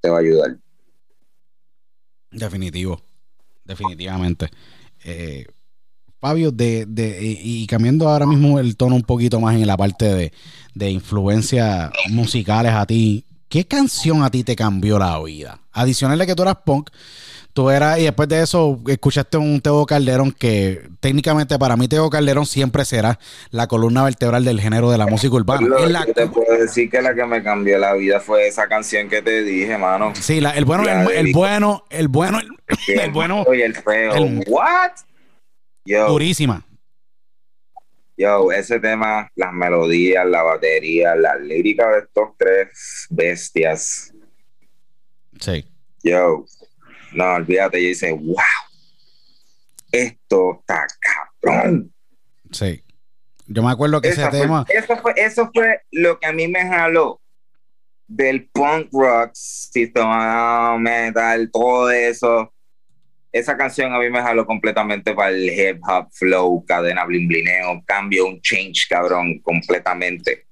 [SPEAKER 2] te va a ayudar.
[SPEAKER 1] Definitivo. Definitivamente. Eh, Fabio, de, de, y, cambiando ahora mismo el tono un poquito más en la parte de, de influencias musicales a ti, ¿qué canción a ti te cambió la vida? Adicional de que tú eras punk, tú eras, y después de eso escuchaste un Teo Calderón que técnicamente para mí Teo Calderón siempre será la columna vertebral del género de la música urbana.
[SPEAKER 2] Lo
[SPEAKER 1] la-
[SPEAKER 2] te puedo decir que la que me cambió la vida fue esa canción que te dije, mano.
[SPEAKER 1] sí, la- el bueno,
[SPEAKER 2] la
[SPEAKER 1] el,
[SPEAKER 2] de
[SPEAKER 1] el bueno, el bueno, el,
[SPEAKER 2] Que
[SPEAKER 1] el bueno,
[SPEAKER 2] y el feo.
[SPEAKER 1] el-
[SPEAKER 2] What? Yo,
[SPEAKER 1] durísima.
[SPEAKER 2] Yo, ese tema, las melodías, la batería, la lírica de estos tres bestias.
[SPEAKER 1] Sí.
[SPEAKER 2] Yo, no, olvídate, yo dice, wow, esto está cabrón.
[SPEAKER 1] Sí. Yo me acuerdo que ese
[SPEAKER 2] fue-
[SPEAKER 1] tema.
[SPEAKER 2] eso, fue, eso fue lo que a mí me jaló del punk rock, sistema metal, todo eso. Esa canción a mí me jaló completamente para el hip hop flow, cadena blin blineo, cambio, un change, cabrón, completamente.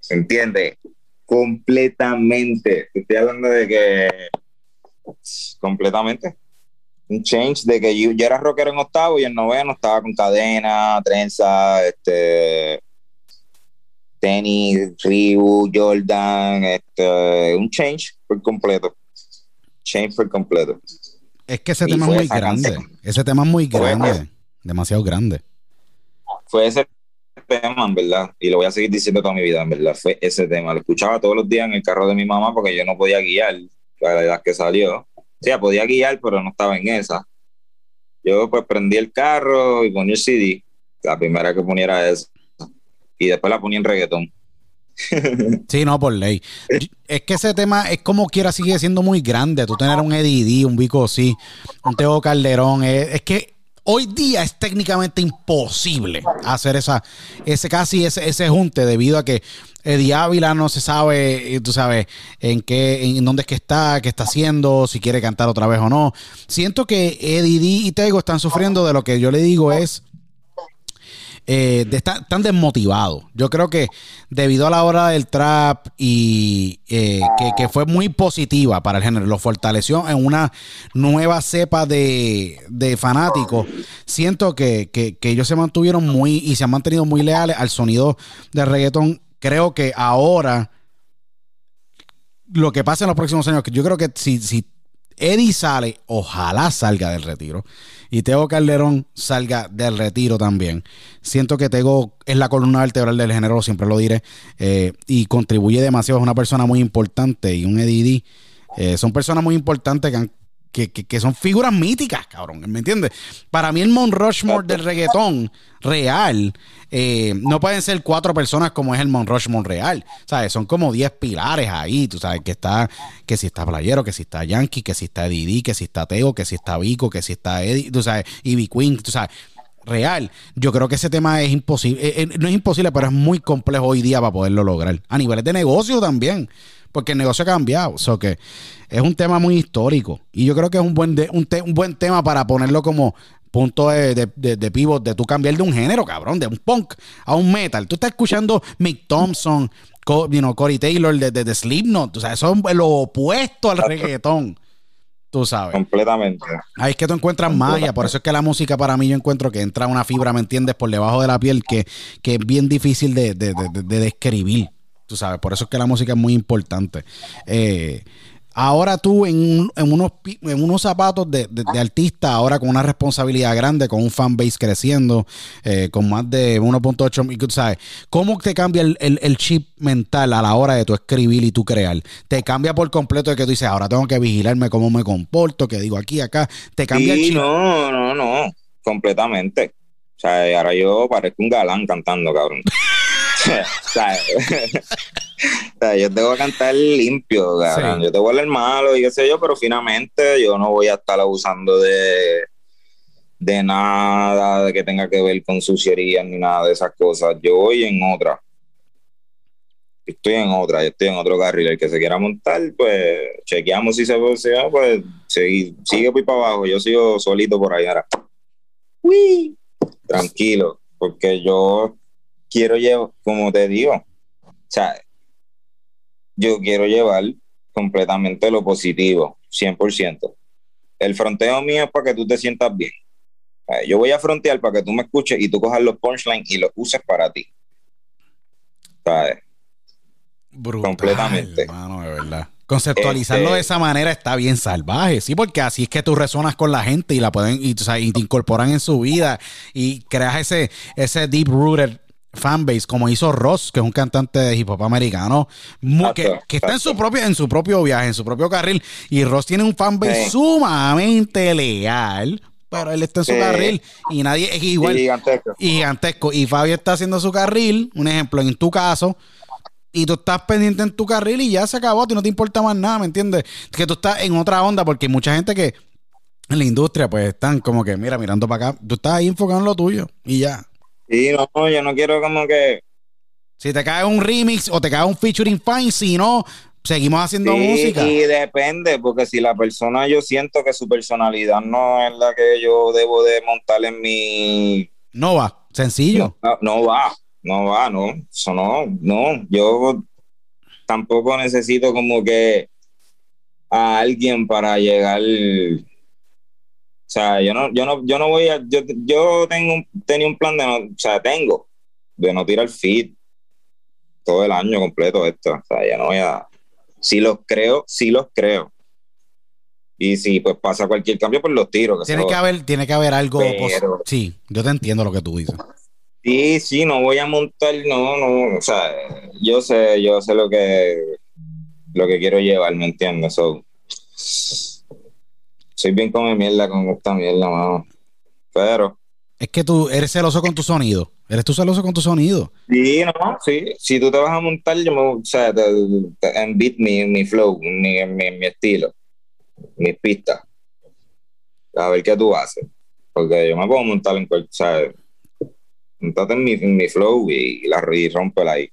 [SPEAKER 2] ¿Se entiende? Completamente. Estoy hablando de que completamente. Un change de que yo, yo era rockero en octavo y en noveno estaba con cadena, trenza, este tenis, Reebok, Jordan, este, un change por completo. Change por completo.
[SPEAKER 1] Es que ese
[SPEAKER 2] Y
[SPEAKER 1] tema es muy grande.
[SPEAKER 2] canción.
[SPEAKER 1] Ese tema es muy grande. Demasiado grande.
[SPEAKER 2] Fue ese tema, en verdad, y lo voy a seguir diciendo toda mi vida, en verdad, fue ese tema. Lo escuchaba todos los días en el carro de mi mamá porque yo no podía guiar la edad que salió. O sea, podía guiar, pero no estaba en esa. Yo pues prendí el carro y ponía el CD, la primera que ponía era esa. Y después la ponía en reggaetón.
[SPEAKER 1] Sí, no, por ley. Es que ese tema es como quiera, sigue siendo muy grande. Tú tener un Eddie D, un Vico sí, un Teo Calderón. Es, es que hoy día es técnicamente imposible hacer esa, ese casi ese, ese junte debido a que Eddie Ávila no se sabe, eh, tú sabes, en qué, en dónde es que está, qué está haciendo, si quiere cantar otra vez o no. Siento que Eddie y Tego están sufriendo de lo que yo le digo es eh, de tan desmotivados. Yo creo que debido a la hora del trap y eh, que, fue muy positiva para el género, lo fortaleció en una nueva cepa de, de fanáticos. Siento que, que- ellos se mantuvieron muy y se han mantenido muy leales al sonido del reggaetón. Creo que ahora lo que pasa en los próximos años, que yo creo que si Eddie sale, ojalá salga del retiro. Y Tego Calderón salga del retiro también. Siento que Tego es la columna vertebral del género, siempre lo diré. eh, y contribuye demasiado. Es una persona muy importante. Y un Eddie D, eh, son personas muy importantes que, han- que, que- que son figuras míticas, cabrón. ¿Me entiendes? Para mí, el Mount del reggaetón real eh, no pueden ser cuatro personas como es el Mount Rushmore real. ¿Sabes? Son como diez pilares ahí. Tú sabes que está, que si está Playero, que si está Yankee, que si está Didi, que si está Teo, que si está Vico, que si está Eddie, tú sabes, Ivy Queen, tú sabes. Real, yo creo que ese tema es imposible, eh, eh, no es imposible, pero es muy complejo hoy día para poderlo lograr. A niveles de negocio también, porque el negocio ha cambiado. So que es un tema muy histórico. Y yo creo que es un buen, de- un, te- un buen tema para ponerlo como punto de, de, de- de pivot, de tú cambiar de un género, cabrón, de un punk a un metal. Tú estás escuchando Mick Thompson, Co- you know, Corey Taylor de, de, Slipknot. O sea, eso es lo opuesto al reggaetón. Tú sabes.
[SPEAKER 2] Completamente.
[SPEAKER 1] Ahí es que tú encuentras magia, por eso es que la música para mí yo encuentro que entra una fibra, ¿me entiendes? Por debajo de la piel que, que es bien difícil de, de- de- de- de describir, tú sabes, por eso es que la música es muy importante. Eh, ahora tú en, en unos, en unos zapatos de, de- de artista, ahora con una responsabilidad grande, con un fanbase creciendo, eh, con más de 1.8 mil, tú sabes, ¿cómo te cambia el, el- el chip mental a la hora de tu escribir y tu crear? Te cambia por completo de que tú dices, ahora tengo que vigilarme cómo me comporto, que digo aquí, acá, te cambia el chip.
[SPEAKER 2] no, no, no, completamente. O sea, ahora yo parezco un galán cantando, cabrón. O, sea, o sea, yo tengo que cantar limpio, cabrón.
[SPEAKER 1] Sí.
[SPEAKER 2] Yo te voy a hablar malo y qué sé yo, pero finalmente yo no voy a estar abusando de, de nada de que tenga que ver con sucierías ni nada de esas cosas. Yo voy en otra. Estoy en otra, yo estoy en otro carril. El que se quiera montar, pues chequeamos si se puede, pues sigue, sigue por para abajo. Yo sigo solito por ahí ahora. Uy, tranquilo, porque yo quiero llevar, como te digo, o sea, yo quiero llevar completamente lo positivo, 100%. El fronteo mío es para que tú te sientas bien. O sea, Yo voy a frontear para que tú me escuches y tú cojas los punchlines y los uses para ti. ¿Sabes?
[SPEAKER 1] Brutal,
[SPEAKER 2] Completamente.
[SPEAKER 1] hermano, de verdad. Conceptualizarlo
[SPEAKER 2] Este-
[SPEAKER 1] de esa manera está bien salvaje, sí, porque así es que tú resonas con la gente y la pueden y, tú sabes, y te incorporan en su vida y creas ese ese deep rooted fanbase como hizo Ross, que es un cantante de hip hop americano que, está en su propio en su propio viaje, en su propio carril y Ross tiene un fanbase
[SPEAKER 2] Sí.
[SPEAKER 1] sumamente leal, pero él está en su
[SPEAKER 2] Sí.
[SPEAKER 1] carril y nadie es igual
[SPEAKER 2] Gigantesco.
[SPEAKER 1] y gigantesco. Y Fabio está haciendo su carril, un ejemplo, en tu caso, y tú estás pendiente en tu carril y ya se acabó, a ti no te importa más nada, ¿me entiendes? Que tú estás en otra onda, porque hay mucha gente que en la industria, pues están como que, mira, mirando para acá, tú estás ahí enfocado en lo tuyo y ya.
[SPEAKER 2] Sí, no, yo no quiero como que
[SPEAKER 1] Si te cae un remix o te cae un featuring fine, si no, seguimos haciendo
[SPEAKER 2] Sí,
[SPEAKER 1] música.
[SPEAKER 2] Y depende, porque si la persona yo siento que su personalidad no es la que yo debo de montar en mi...
[SPEAKER 1] No va, sencillo.
[SPEAKER 2] No, no va, no va, no, eso no, no, yo tampoco necesito como que a alguien para llegar... O sea, yo no, yo no, yo no voy a, yo, yo tengo un, tenía un plan de no, o sea, tengo, de no tirar feed. todo el año completo esto. O sea, ya no voy a. Si los creo, sí los creo. Y si pues pasa cualquier cambio, pues los tiro. que
[SPEAKER 1] Tiene que haber, tiene que haber algo. pos-
[SPEAKER 2] Pero-
[SPEAKER 1] Sí, yo te entiendo lo que tú dices.
[SPEAKER 2] Sí, sí, no voy a montar, no, no, o sea, yo sé, yo sé lo que lo que quiero llevar, ¿me entiendes? So, soy bien come mierda con esta mierda, mano. Pero,
[SPEAKER 1] Es que tú eres celoso con tu sonido. Eres tú celoso con tu sonido.
[SPEAKER 2] sí, no, sí, si tú te vas a montar, yo me, o sea, te, te- en beat mi, mi flow, mi, mi, mi estilo, mis pistas. A ver qué tú haces. Porque yo me puedo montar en cualquier, ¿sabes? Montate en mi, en mi flow y, la y rompela ahí.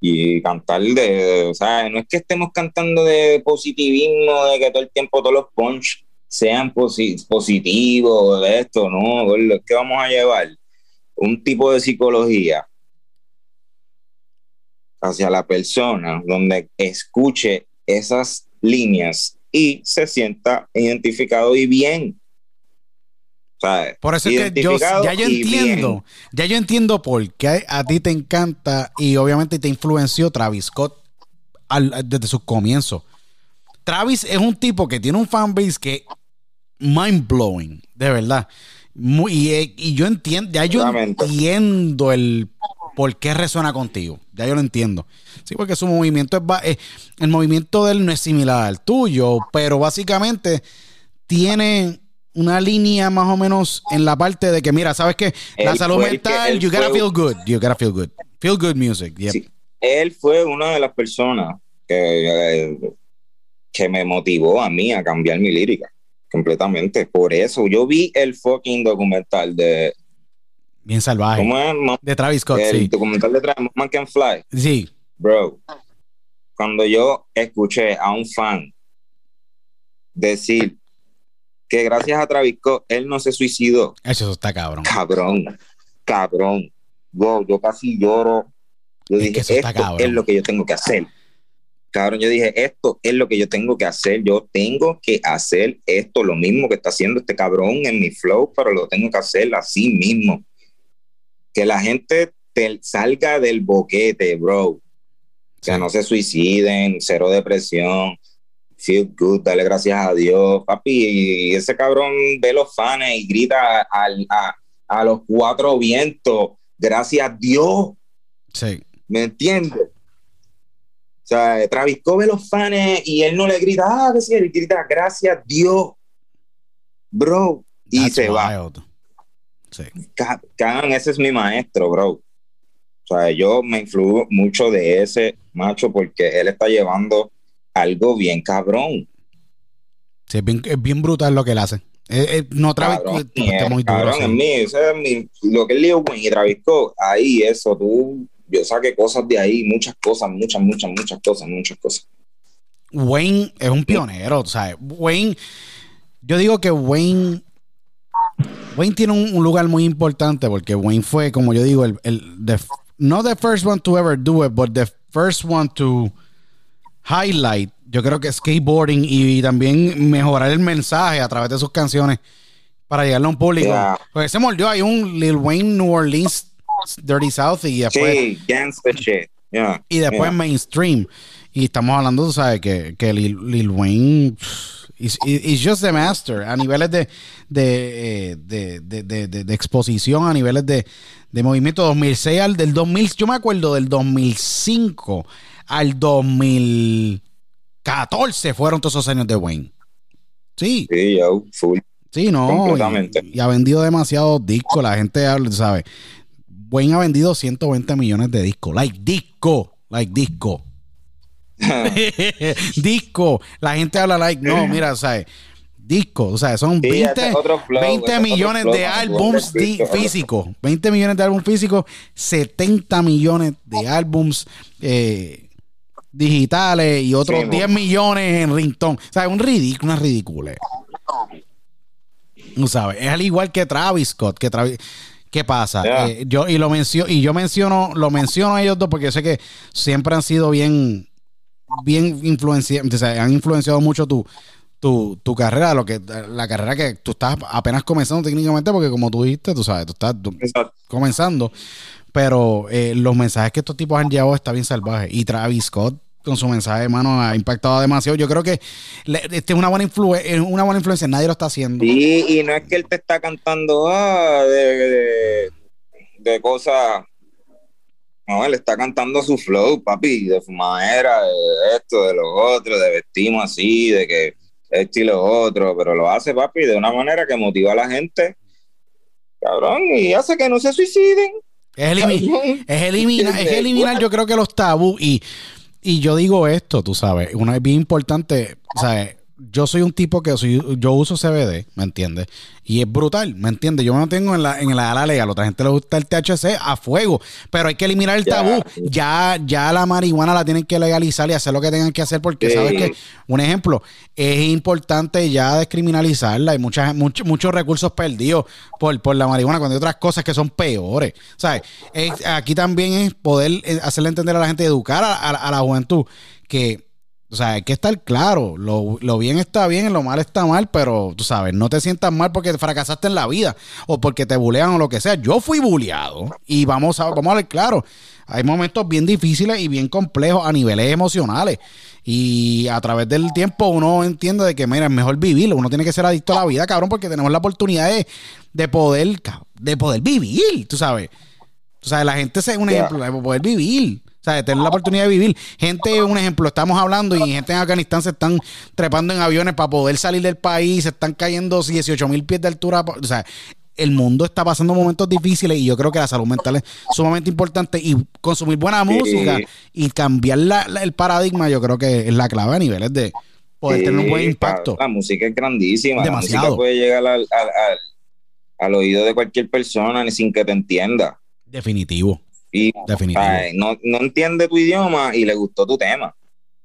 [SPEAKER 2] Y cantar de, o sea, no es que estemos cantando de positivismo, de que todo el tiempo todos los punch sean posi- positivos, de esto, no, gordo, es que vamos a llevar un tipo de psicología hacia la persona donde escuche esas líneas y se sienta identificado y bien. ¿Sabes?
[SPEAKER 1] Por eso es que yo ya yo entiendo,
[SPEAKER 2] bien.
[SPEAKER 1] ya yo entiendo por qué a ti te encanta y obviamente te influenció Travis Scott al- desde sus comienzos. Travis es un tipo que tiene un fanbase que mind blowing, de verdad. Muy- y, eh, y yo entiendo, ya yo entiendo el por qué resuena contigo. Ya yo lo entiendo. Sí, porque su movimiento es eh, el movimiento de él no es similar al tuyo, pero básicamente tiene una línea más o menos en la parte de que, mira, ¿sabes qué? La
[SPEAKER 2] Él
[SPEAKER 1] salud
[SPEAKER 2] que-
[SPEAKER 1] mental, you gotta
[SPEAKER 2] fue-
[SPEAKER 1] feel good. You gotta feel good. Feel good music. yep.
[SPEAKER 2] Sí. Él fue una de las personas que, eh, que me motivó a mí a cambiar mi lírica completamente. Por eso yo vi el fucking documental de.
[SPEAKER 1] Bien salvaje.
[SPEAKER 2] ¿Cómo es? Mo-
[SPEAKER 1] De Travis Scott,
[SPEAKER 2] el
[SPEAKER 1] sí.
[SPEAKER 2] documental de Tra- Man Can Fly.
[SPEAKER 1] Sí.
[SPEAKER 2] Bro, cuando yo escuché a un fan decir que gracias a Travis Scott él no se suicidó,
[SPEAKER 1] Eso está cabrón.
[SPEAKER 2] cabrón, cabrón. Wow, yo casi lloro. Yo
[SPEAKER 1] Es que
[SPEAKER 2] dije,
[SPEAKER 1] eso está
[SPEAKER 2] esto
[SPEAKER 1] cabrón.
[SPEAKER 2] es lo que yo tengo que hacer. Cabrón, yo dije, esto es lo que yo tengo que hacer. Yo tengo que hacer esto, lo mismo que está haciendo este cabrón en mi flow, pero lo tengo que hacer así mismo. Que la gente te salga del boquete, bro. Que
[SPEAKER 1] Sí.
[SPEAKER 2] no se suiciden, cero depresión, feel good, dale gracias a Dios, papi. Y ese cabrón ve los fans y grita al- a, a los cuatro vientos, gracias a Dios,
[SPEAKER 1] Sí.
[SPEAKER 2] ¿me entiendes? O sea, Travis ve los fans y él no le grita, ah, que sí, él grita, gracias Dios, bro, y
[SPEAKER 1] That's
[SPEAKER 2] se va.
[SPEAKER 1] wild. Sí.
[SPEAKER 2] Ca- cabrón, ese es mi maestro, bro. O sea, yo me influyo mucho de ese macho porque él está llevando algo bien cabrón.
[SPEAKER 1] Sí, es bien, es bien brutal lo que él hace. Eh, eh, no Travis
[SPEAKER 2] Cabrón,
[SPEAKER 1] está muy duro.
[SPEAKER 2] cabrón,
[SPEAKER 1] sí.
[SPEAKER 2] ese es mi- lo que es Leo Wayne y Travis ahí eso, tú, yo saqué cosas de ahí, muchas cosas, muchas, muchas, muchas cosas, muchas cosas.
[SPEAKER 1] Wayne es un pionero, ¿sabes? Wayne, yo digo que Wayne, Wayne tiene un, un lugar muy importante porque Wayne fue, como yo digo, el, el the- no the first one to ever do it, but the first one to highlight, yo creo que skateboarding y, también mejorar el mensaje a través de sus canciones para llegarle a un público.
[SPEAKER 2] Yeah.
[SPEAKER 1] Porque se mordió, hay un Lil Wayne New Orleans Dirty South y después
[SPEAKER 2] Sí, gangster shit. yeah,
[SPEAKER 1] y después
[SPEAKER 2] yeah.
[SPEAKER 1] mainstream. Y estamos hablando, tú sabes, que, que Lil, Lil Wayne is just the master a niveles de, de, eh, de, de, de- de- exposición, a niveles de, de movimiento 2006 al del 2000. Yo me acuerdo del 2005 al 2014 fueron todos esos años de Wayne. Sí,
[SPEAKER 2] Sí, yo, full.
[SPEAKER 1] sí, no.
[SPEAKER 2] Completamente.
[SPEAKER 1] Y, y ha vendido demasiados discos. La gente habla, ¿sabes? Wayne ha vendido 120 millones de discos. Like disco. Like disco. disco. La gente habla like, no, mira, ¿sabes? Disco, o sea, son
[SPEAKER 2] Sí,
[SPEAKER 1] 20,
[SPEAKER 2] ese es otro flow,
[SPEAKER 1] 20
[SPEAKER 2] ese es otro
[SPEAKER 1] millones
[SPEAKER 2] flow,
[SPEAKER 1] de álbums físicos. 20 millones de álbumes físicos, 70 millones de álbums eh, digitales y otros
[SPEAKER 2] Sí, mo.
[SPEAKER 1] 10 millones en ringtone. O sea, un ridículo, una ridícula. Tú sabes, es al igual que Travis Scott, que Travis. ¿Qué pasa?
[SPEAKER 2] Yeah.
[SPEAKER 1] Eh, yo y lo menciono y yo menciono lo menciono a ellos dos porque yo sé que siempre han sido bien bien influenciados, o sea, han influenciado mucho tu tu, tu carrera, lo que la carrera que tú estás apenas comenzando técnicamente porque como tú dijiste, tú sabes, tú estás tú- comenzando, pero eh, los mensajes que estos tipos han llevado está bien salvaje. Y Travis Scott con su mensaje, hermano, ha impactado demasiado. Yo creo que este es una buena, influencia una buena influencia, nadie lo está haciendo.
[SPEAKER 2] Sí, y no es que él te está cantando ah, de, de, cosas. No, él está cantando su flow, papi, de fumadera, de esto, de lo otro, de vestimos así, de que esto y lo otro, pero lo hace, papi, de una manera que motiva a la gente, cabrón, y hace que no se suiciden.
[SPEAKER 1] Es, eliminar, es eliminar, yo creo que los tabú y y yo digo esto, tú sabes, una vez bien importante, ¿sabes? Yo soy un tipo que soy, yo uso CBD, ¿me entiendes? Y es brutal, ¿me entiendes? Yo me mantengo en la, en la ala legal. Otra gente le gusta el THC a fuego, pero hay que eliminar el tabú. Ya, ya la marihuana la tienen que legalizar y hacer lo que tengan que hacer, porque sabes que, un ejemplo, es importante ya descriminalizarla. Hay muchas, muchos, muchos recursos perdidos por, por la marihuana, cuando hay otras cosas que son peores. ¿Sabes? aquí también es poder eh, hacerle entender a la gente, educar a la juventud que o sea, hay que estar claro. Lo, bien está bien, lo mal está mal, pero tú sabes, no te sientas mal porque fracasaste en la vida o porque te bulean o lo que sea. Yo fui buleado y vamos a, vamos a ver claro. Hay momentos bien difíciles y bien complejos a niveles emocionales. Y a través del tiempo uno entiende de que, mira, es mejor vivirlo. Uno tiene que ser adicto a la vida, cabrón, porque tenemos la oportunidad de, poder, de poder vivir, tú sabes. O sea, la gente es un ejemplo de poder vivir. O sea, tener la oportunidad de vivir. Gente, un ejemplo, estamos hablando y gente en Afganistán se están trepando en aviones para poder salir del país, se están cayendo 18 mil pies de altura. O sea, el mundo está pasando momentos difíciles y yo creo que la salud mental es sumamente importante y consumir buena música y cambiar el paradigma yo creo que es la clave a niveles de poder tener un buen impacto.
[SPEAKER 2] La, música es grandísima. Demasiado. La música puede llegar al, al oído de cualquier persona sin que te entienda.
[SPEAKER 1] Definitivo.
[SPEAKER 2] Y no, no entiende tu idioma y le gustó tu tema,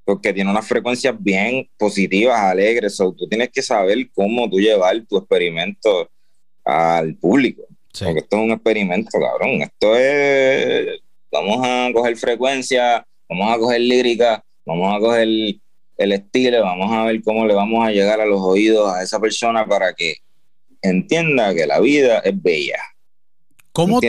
[SPEAKER 2] porque tiene unas frecuencias bien positivas, alegres. So, tú tienes que saber cómo tú llevar tu experimento al público. Porque esto es un experimento, cabrón. Esto es. Vamos a coger frecuencia, vamos a coger lírica, vamos a coger el estilo, vamos a ver cómo le vamos a llegar a los oídos a esa persona para que entienda que la vida es bella.
[SPEAKER 1] ¿Cómo,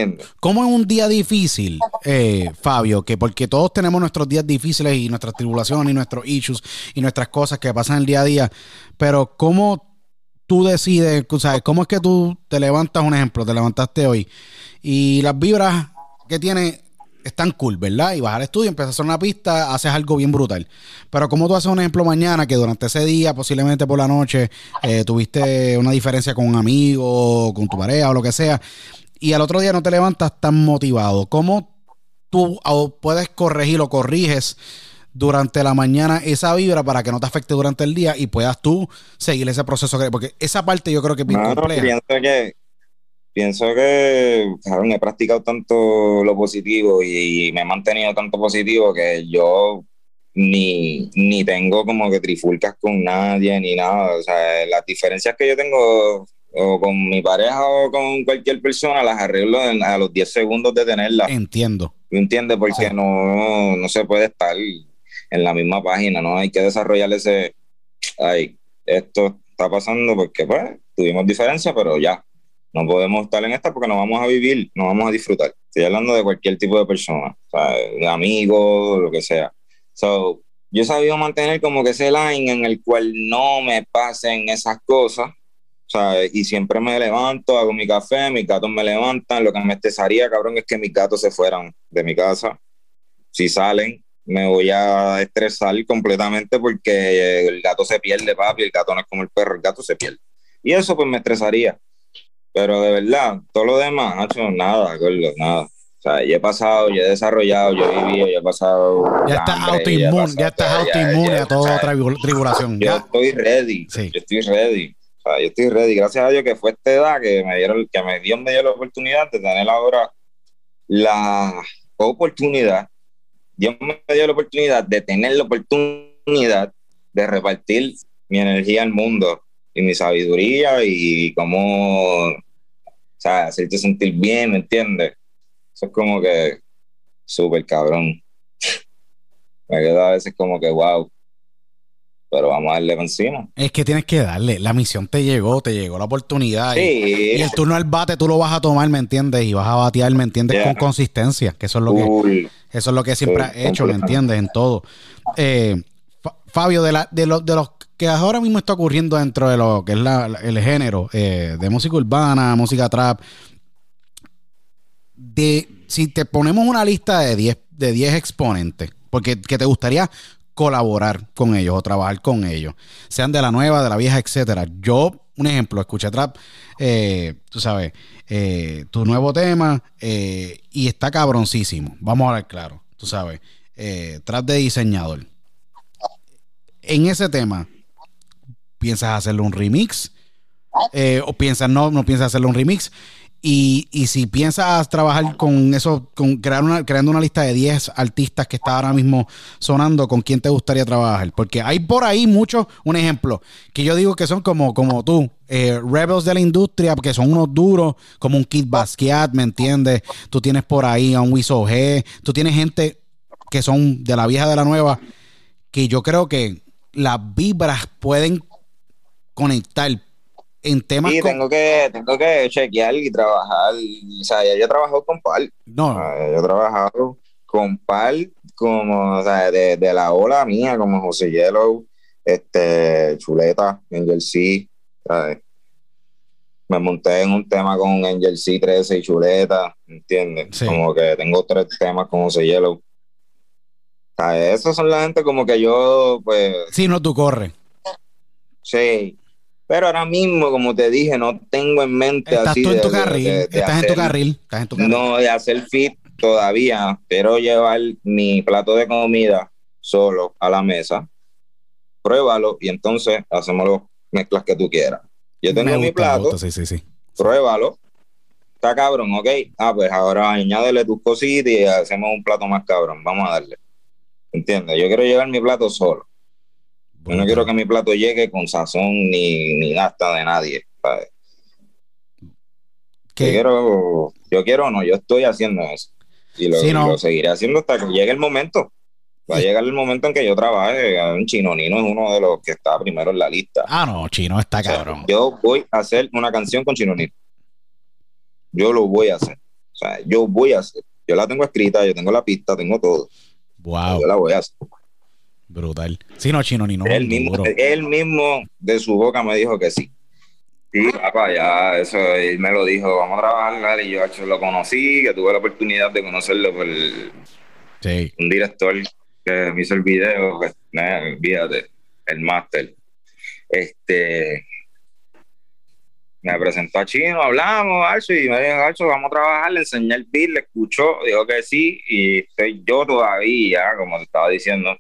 [SPEAKER 1] ¿Cómo, en un día difícil, eh, Fabio? Que porque todos tenemos nuestros días difíciles y nuestras tribulaciones y nuestros issues y nuestras cosas que pasan el día a día, pero ¿cómo tú decides, sabes, cómo es que tú te levantas, un ejemplo, te levantaste hoy y las vibras que tienes están cool, ¿verdad? Y vas al estudio, empiezas a hacer una pista, haces algo bien brutal. Pero ¿cómo tú haces un ejemplo mañana que durante ese día, posiblemente por la noche, eh, tuviste una diferencia con un amigo, con tu pareja o lo que sea, y al otro día no te levantas tan motivado. ¿Cómo tú puedes corregir o corriges durante la mañana esa vibra para que no te afecte durante el día y puedas tú seguir ese proceso? Porque esa parte yo creo que es bien compleja.
[SPEAKER 2] Pienso que, pienso que he practicado tanto lo positivo y, me he mantenido tanto positivo que yo ni, ni tengo como que trifulcas con nadie ni nada. O sea, las diferencias que yo tengo o con mi pareja o con cualquier persona, las arreglo a los 10 segundos de tenerla.
[SPEAKER 1] Entiendo.
[SPEAKER 2] ¿Me entiendes? Porque no, no se puede estar en la misma página, ¿no? Hay que desarrollar ese, ay, esto está pasando porque pues tuvimos diferencia, pero ya, no podemos estar en esta porque no vamos a vivir, no vamos a disfrutar. Estoy hablando de cualquier tipo de persona, o sea, de amigos, lo que sea. So, yo he sabido mantener como que ese line en el cual no me pasen esas cosas, y siempre me levanto, hago mi café, mis gatos me levantan. Lo que me estresaría, cabrón, es que mis gatos se fueran de mi casa. Si salen, me voy a estresar completamente porque el gato se pierde, papi. El gato no es como el perro, el gato se pierde. Y eso, pues, me estresaría. Pero de verdad, todo lo demás, hecho nada, nada. O sea, yo he pasado, yo he desarrollado, yo he vivido, yo he pasado.
[SPEAKER 1] Ya estás autoinmune, ya estás autoinmune a toda otra tribulación.
[SPEAKER 2] Yo estoy ready. Yo estoy ready yo estoy ready. Gracias a Dios que fue esta edad que me dieron, que me dio, me dio la oportunidad de tener ahora la oportunidad. Dios me dio la oportunidad de tener la oportunidad de repartir mi energía al mundo y mi sabiduría y cómo, o sea, hacerte sentir bien, ¿me entiendes? Eso es como que súper cabrón. me queda a veces como que, wow, pero vamos a darle encima.
[SPEAKER 1] Es que tienes que darle. La misión te llegó, te llegó la oportunidad. y-
[SPEAKER 2] Sí.
[SPEAKER 1] Y, el turno al bate tú lo vas a tomar, ¿me entiendes? Y vas a batear, ¿me entiendes?
[SPEAKER 2] Yeah.
[SPEAKER 1] Con consistencia, que eso es lo que, eso es lo que siempre
[SPEAKER 2] Sí,
[SPEAKER 1] has hecho, ¿me entiendes? En todo. Eh, Fa- Fabio, de, la, de, los, de los que ahora mismo está ocurriendo dentro de lo que es la- la- el género eh, de música urbana, música trap, de si te ponemos una lista de 10 de 10 exponentes, porque que te gustaría colaborar con ellos o trabajar con ellos, sean de la nueva, de la vieja, etcétera. Yo, un ejemplo, escuché trap, eh, tú sabes, eh, tu nuevo tema eh, y está cabroncísimo. Vamos a hablar claro, tú sabes, trap de diseñador. En ese tema, ¿piensas hacerle un remix? ¿O piensas no, no piensas hacerle un remix? Y, y si piensas trabajar con eso, con crear una, creando una lista de 10 artistas que está ahora mismo sonando, ¿con quién te gustaría trabajar? Porque hay por ahí muchos, un ejemplo, que yo digo que son como, como tú, eh, rebels de la industria, que son unos duros, como un Kid Basquiat, ¿me entiendes? Tú tienes por ahí a un Wiso G, tú tienes gente que son de la vieja de la nueva, que yo creo que las vibras pueden conectar en temas
[SPEAKER 2] sí,
[SPEAKER 1] con-
[SPEAKER 2] tengo que, tengo que chequear y trabajar. O sea, ya yo he trabajado con Pal.
[SPEAKER 1] No,
[SPEAKER 2] Yo he trabajado con Pal como, o sea, de, de la ola mía, como José Yellow, este, Chuleta, Angel C. ¿sabes? Me monté en un tema con Angel C 13 y Chuleta, ¿entiendes?
[SPEAKER 1] Sí.
[SPEAKER 2] Como que tengo tres temas con José Yellow. ¿Sabes? Esos son la gente como que yo, pues,
[SPEAKER 1] si no, tú corres.
[SPEAKER 2] sí. Pero ahora mismo, como te dije, no tengo en mente
[SPEAKER 1] Estás
[SPEAKER 2] así
[SPEAKER 1] tú en
[SPEAKER 2] de-
[SPEAKER 1] tu
[SPEAKER 2] de-
[SPEAKER 1] carril.
[SPEAKER 2] de- de
[SPEAKER 1] estás en tu
[SPEAKER 2] hacer-
[SPEAKER 1] carril. Estás en tu carril.
[SPEAKER 2] no de hacer fit todavía. Quiero llevar mi plato de comida solo a la mesa. Pruébalo y entonces hacemos las mezclas que tú quieras. Yo tengo mi plato,
[SPEAKER 1] gusta, sí, sí, sí.
[SPEAKER 2] pruébalo. Está cabrón, ok. Ah, pues ahora añádele tus cositas y hacemos un plato más cabrón. Vamos a darle. ¿Entiendes? Yo quiero llevar mi plato solo. Yo no quiero que mi plato llegue con sazón ni, ni gasta de nadie. Yo quiero, yo quiero o no, yo estoy haciendo eso. Y lo,
[SPEAKER 1] Sí,
[SPEAKER 2] y
[SPEAKER 1] no.
[SPEAKER 2] lo seguiré haciendo hasta que llegue el momento. Va a llegar el momento en que yo trabaje. Un chinonino es uno de los que está primero en la lista.
[SPEAKER 1] Ah, no, chino, está
[SPEAKER 2] O sea,
[SPEAKER 1] cabrón.
[SPEAKER 2] yo voy a hacer una canción con chinonino. Yo lo voy a hacer. O sea, yo voy a hacer. Yo la tengo escrita, yo tengo la pista, tengo todo.
[SPEAKER 1] Wow,
[SPEAKER 2] Yo la voy a hacer.
[SPEAKER 1] Brutal. Sí, no, chino, ni no.
[SPEAKER 2] él, mismo, él mismo de su boca me dijo que sí. Sí, papá, ya, eso, él me lo dijo, vamos a trabajar, y yo acho, lo conocí, que tuve la oportunidad de conocerlo por el-
[SPEAKER 1] Sí.
[SPEAKER 2] un director que me hizo el video, olvídate, el máster. Este, me presentó a Chino, hablamos, Archo, y me dijo, Archo, vamos a trabajar, le enseñé el beat, le escuchó, dijo que sí, y estoy yo todavía, como te estaba diciendo,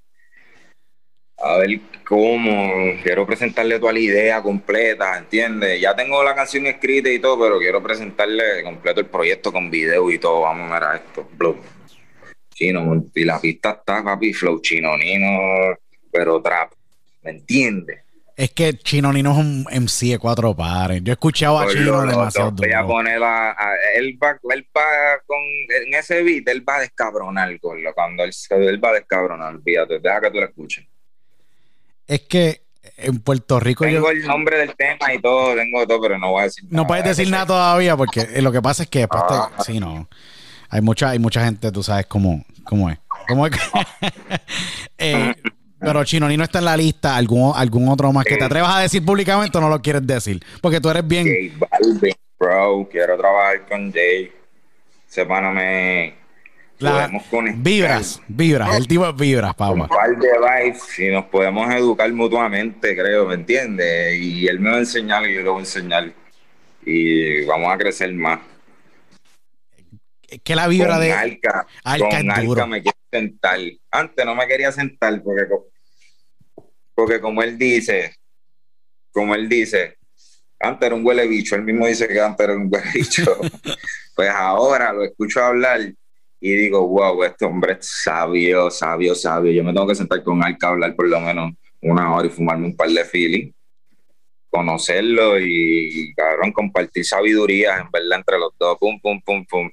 [SPEAKER 2] a ver cómo quiero presentarle toda la idea completa, ¿entiendes? Ya tengo la canción escrita y todo, pero quiero presentarle completo el proyecto con video y todo. Vamos a ver esto. Blow. Chino, y la pista está, papi, flow chino, nino, pero trap. ¿Me entiendes?
[SPEAKER 1] Es que Chino Nino es un MC de cuatro pares. Yo he escuchado a Chino
[SPEAKER 2] lo-
[SPEAKER 1] demasiado
[SPEAKER 2] lo voy a poner a, a- él va, él va con, en ese beat, él va a descabronar, gordo. Cuando él, él va a descabronar, fíjate, deja que tú lo escuches.
[SPEAKER 1] Es que en Puerto Rico yo,
[SPEAKER 2] Tengo el nombre del tema y todo, tengo todo, pero no voy a decir
[SPEAKER 1] no puedes decir nada todavía porque lo que pasa es que después te-
[SPEAKER 2] Ah.
[SPEAKER 1] sí, no. Hay mucha, hay mucha gente, tú sabes cómo, cómo es. ¿Cómo es Eh, pero Chino Nino está en la lista. ¿Algún, algún otro más que te atrevas a decir públicamente o no lo quieres decir? Porque tú eres bien.
[SPEAKER 2] J Balvin, bro, quiero trabajar con Jay. Me
[SPEAKER 1] La- vibras, vibras. El tipo es vibras,
[SPEAKER 2] con un par de vibes y nos podemos educar mutuamente, creo, ¿me entiendes? Y él me va a enseñar y yo le voy a enseñar. Y vamos a crecer más.
[SPEAKER 1] Que la vibra
[SPEAKER 2] con
[SPEAKER 1] de.
[SPEAKER 2] Alca,
[SPEAKER 1] Alca
[SPEAKER 2] con
[SPEAKER 1] duro.
[SPEAKER 2] Me quiero sentar. Antes no me quería sentar porque, porque como él dice, como él dice, antes era un huele bicho, él mismo dice que antes era un huele bicho. pues ahora lo escucho hablar y digo, wow, este hombre es sabio, sabio, sabio. Yo me tengo que sentar con Alca a hablar por lo menos una hora y fumarme un par de feeling, conocerlo y, cabrón, compartir sabiduría en verdad entre los dos, pum, pum, pum, pum.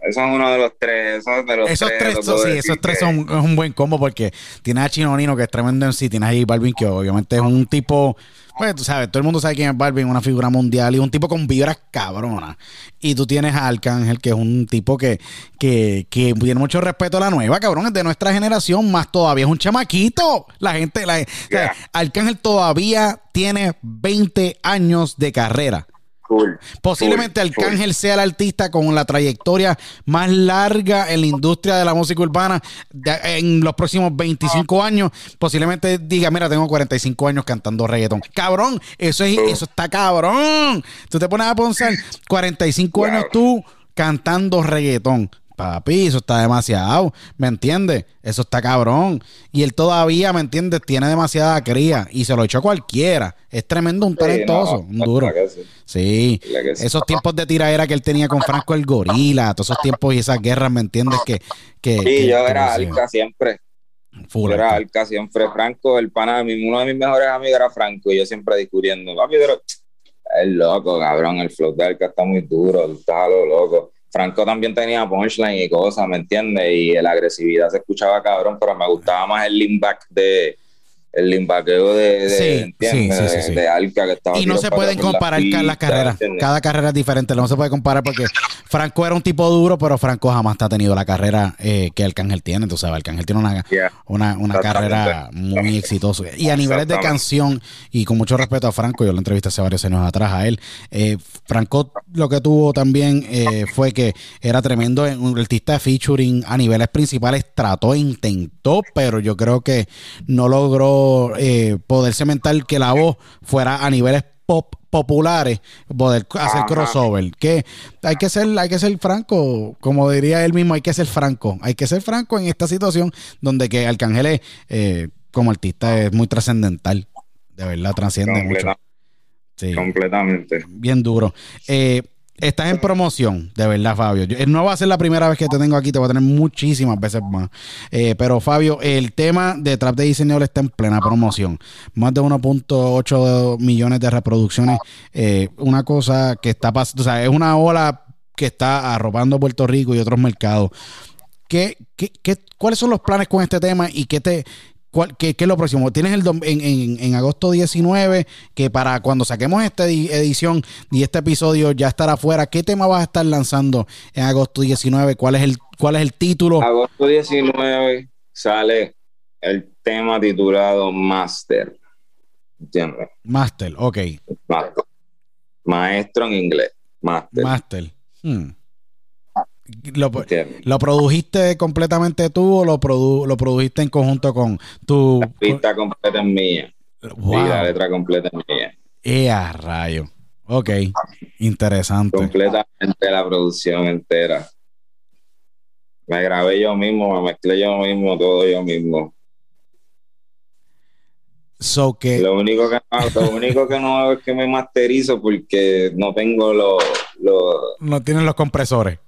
[SPEAKER 2] Esos son uno de los tres. Esos, de los
[SPEAKER 1] Esos tres, sí, esos tres son es un buen combo porque tienes a Chino Nino, que es tremendo en sí, tienes a J Balvin, que obviamente es un tipo, pues tú sabes, todo el mundo sabe quién es Balvin, una figura mundial y un tipo con vibras cabronas. Y tú tienes a Arcángel, que es un tipo que, que, que tiene mucho respeto a la nueva, cabrón, es de nuestra generación, más todavía es un chamaquito. La gente, la, o sea,
[SPEAKER 2] Yeah.
[SPEAKER 1] Arcángel todavía tiene 20 años de carrera.
[SPEAKER 2] Cool.
[SPEAKER 1] Posiblemente
[SPEAKER 2] Cool, cool.
[SPEAKER 1] Arcángel sea el artista con la trayectoria más larga en la industria de la música urbana de- en los próximos 25 años. Posiblemente diga, mira, tengo 45 años cantando reggaetón. Cabrón, eso, es, eso está cabrón. Tú te pones a pensar, 45 años tú cantando reggaetón. Papi, eso está demasiado, ¿me entiendes? Eso está cabrón. Y él todavía, ¿me entiendes? Tiene demasiada cría y se lo echó cualquiera. Es tremendo, un
[SPEAKER 2] Sí,
[SPEAKER 1] talentoso,
[SPEAKER 2] no,
[SPEAKER 1] un duro.
[SPEAKER 2] sí.
[SPEAKER 1] Esos tiempos de tiraera que él tenía con Franco el Gorila, todos esos tiempos y esas guerras, ¿me entiendes? Que, que,
[SPEAKER 2] Sí,
[SPEAKER 1] que-
[SPEAKER 2] yo
[SPEAKER 1] que
[SPEAKER 2] era Alca siempre.
[SPEAKER 1] full
[SPEAKER 2] Yo era
[SPEAKER 1] alca.
[SPEAKER 2] Siempre. Franco, el pana, de uno de mis mejores amigos era Franco. Y yo siempre discutiendo. Papi, pero es loco, cabrón. El flow de Alca está muy duro. A lo loco. Franco también tenía punchline y cosas, ¿me entiendes? Y la agresividad se escuchaba cabrón, pero me gustaba más el lean back de. El limbaqueo de, de,
[SPEAKER 1] Sí, sí, sí,
[SPEAKER 2] de Alca que estaba
[SPEAKER 1] Y no se pueden comparar las carreras. Cada carrera es diferente. No se puede comparar porque Franco era un tipo duro, pero Franco jamás ha tenido la carrera eh, que Arcángel tiene. Tú sabes, Arcángel tiene una,
[SPEAKER 2] Yeah.
[SPEAKER 1] una, una carrera muy exitosa. Y a niveles de canción, y con mucho respeto a Franco, yo lo entrevisté hace varios años atrás a él. eh, Franco lo que tuvo también eh, fue que era tremendo en un artista de featuring a niveles principales. Trató, intentó, pero yo creo que no logró eh, poder cementar que la voz fuera a niveles pop populares poder hacer
[SPEAKER 2] Ajá.
[SPEAKER 1] crossover que hay que ser hay que ser franco como diría él mismo hay que ser franco hay que ser franco en esta situación donde que Arcángel es, eh, como artista es muy trascendental de verdad trasciende mucho sí,
[SPEAKER 2] Completamente.
[SPEAKER 1] bien duro eh, estás en promoción de verdad Fabio. Eh, no va a ser la primera vez que te tengo aquí te voy a tener muchísimas veces más. Eh, pero Fabio el tema de Trap de Diseñador está en plena promoción. Más de 1.8 millones de reproducciones. Eh, una cosa que está pasando o sea es una ola que está arropando Puerto Rico y otros mercados. ¿Qué, qué, qué, cuáles son los planes con este tema y qué te cuál- qué, qué es lo próximo? Tienes el en, en, en agosto 19 que para cuando saquemos esta edi- edición y este episodio ya estará afuera. ¿Qué tema vas a estar lanzando en agosto 19? ¿Cuál es el cuál es el título?
[SPEAKER 2] Agosto 19 sale el tema titulado Master. ¿Entiendes?
[SPEAKER 1] Master, ok.
[SPEAKER 2] Master. Maestro en inglés. Master.
[SPEAKER 1] Master. Hmm. Lo. ¿Lo produjiste completamente tú o lo, produ- lo produjiste en conjunto con tu...
[SPEAKER 2] La pista completa es mía.
[SPEAKER 1] Wow.
[SPEAKER 2] La letra completa es mía.
[SPEAKER 1] Eh, a rayo. Ok, interesante.
[SPEAKER 2] Completamente la producción entera. Me grabé yo mismo, me mezclé yo mismo, todo yo mismo.
[SPEAKER 1] So que...
[SPEAKER 2] Lo único que no, lo único que no hago es que me masterizo porque no tengo los los
[SPEAKER 1] No tienen los compresores.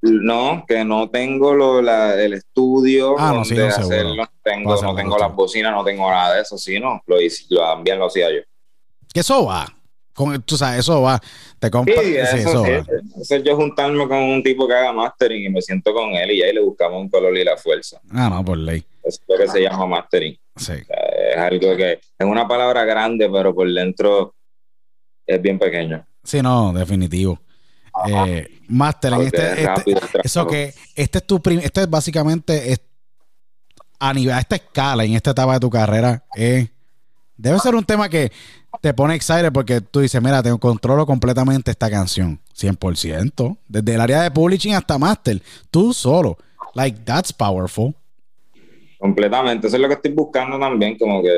[SPEAKER 2] No, que no tengo lo, la- el estudio
[SPEAKER 1] Ah, no, sí, no,
[SPEAKER 2] hacerlo. Tengo, no tengo las bocinas, no tengo nada de eso, sí, no. Lo, hice- lo también lo hacía yo.
[SPEAKER 1] Que eso va. Con, tú sabes, eso va. Te
[SPEAKER 2] Sí,
[SPEAKER 1] compras.
[SPEAKER 2] eso,
[SPEAKER 1] eso
[SPEAKER 2] sí,
[SPEAKER 1] va.
[SPEAKER 2] eso es yo juntarme con un tipo que haga mastering y me siento con él y ahí le buscamos un color y la fuerza.
[SPEAKER 1] Ah, no, por ley.
[SPEAKER 2] Es lo que se llama mastering.
[SPEAKER 1] Sí.
[SPEAKER 2] O sea, es algo que es una palabra grande, pero por dentro es bien pequeño.
[SPEAKER 1] Sí, no, definitivo. Eh, Master, en este,
[SPEAKER 2] es
[SPEAKER 1] este- eso que este es tu prim- este es básicamente es- a nivel a esta escala en esta etapa de tu carrera eh, debe ser un tema que te pone excited porque tú dices mira te controlo completamente esta canción 100% desde el área de publishing hasta master tú solo like that's powerful
[SPEAKER 2] Completamente. Eso es lo que estoy buscando también, como que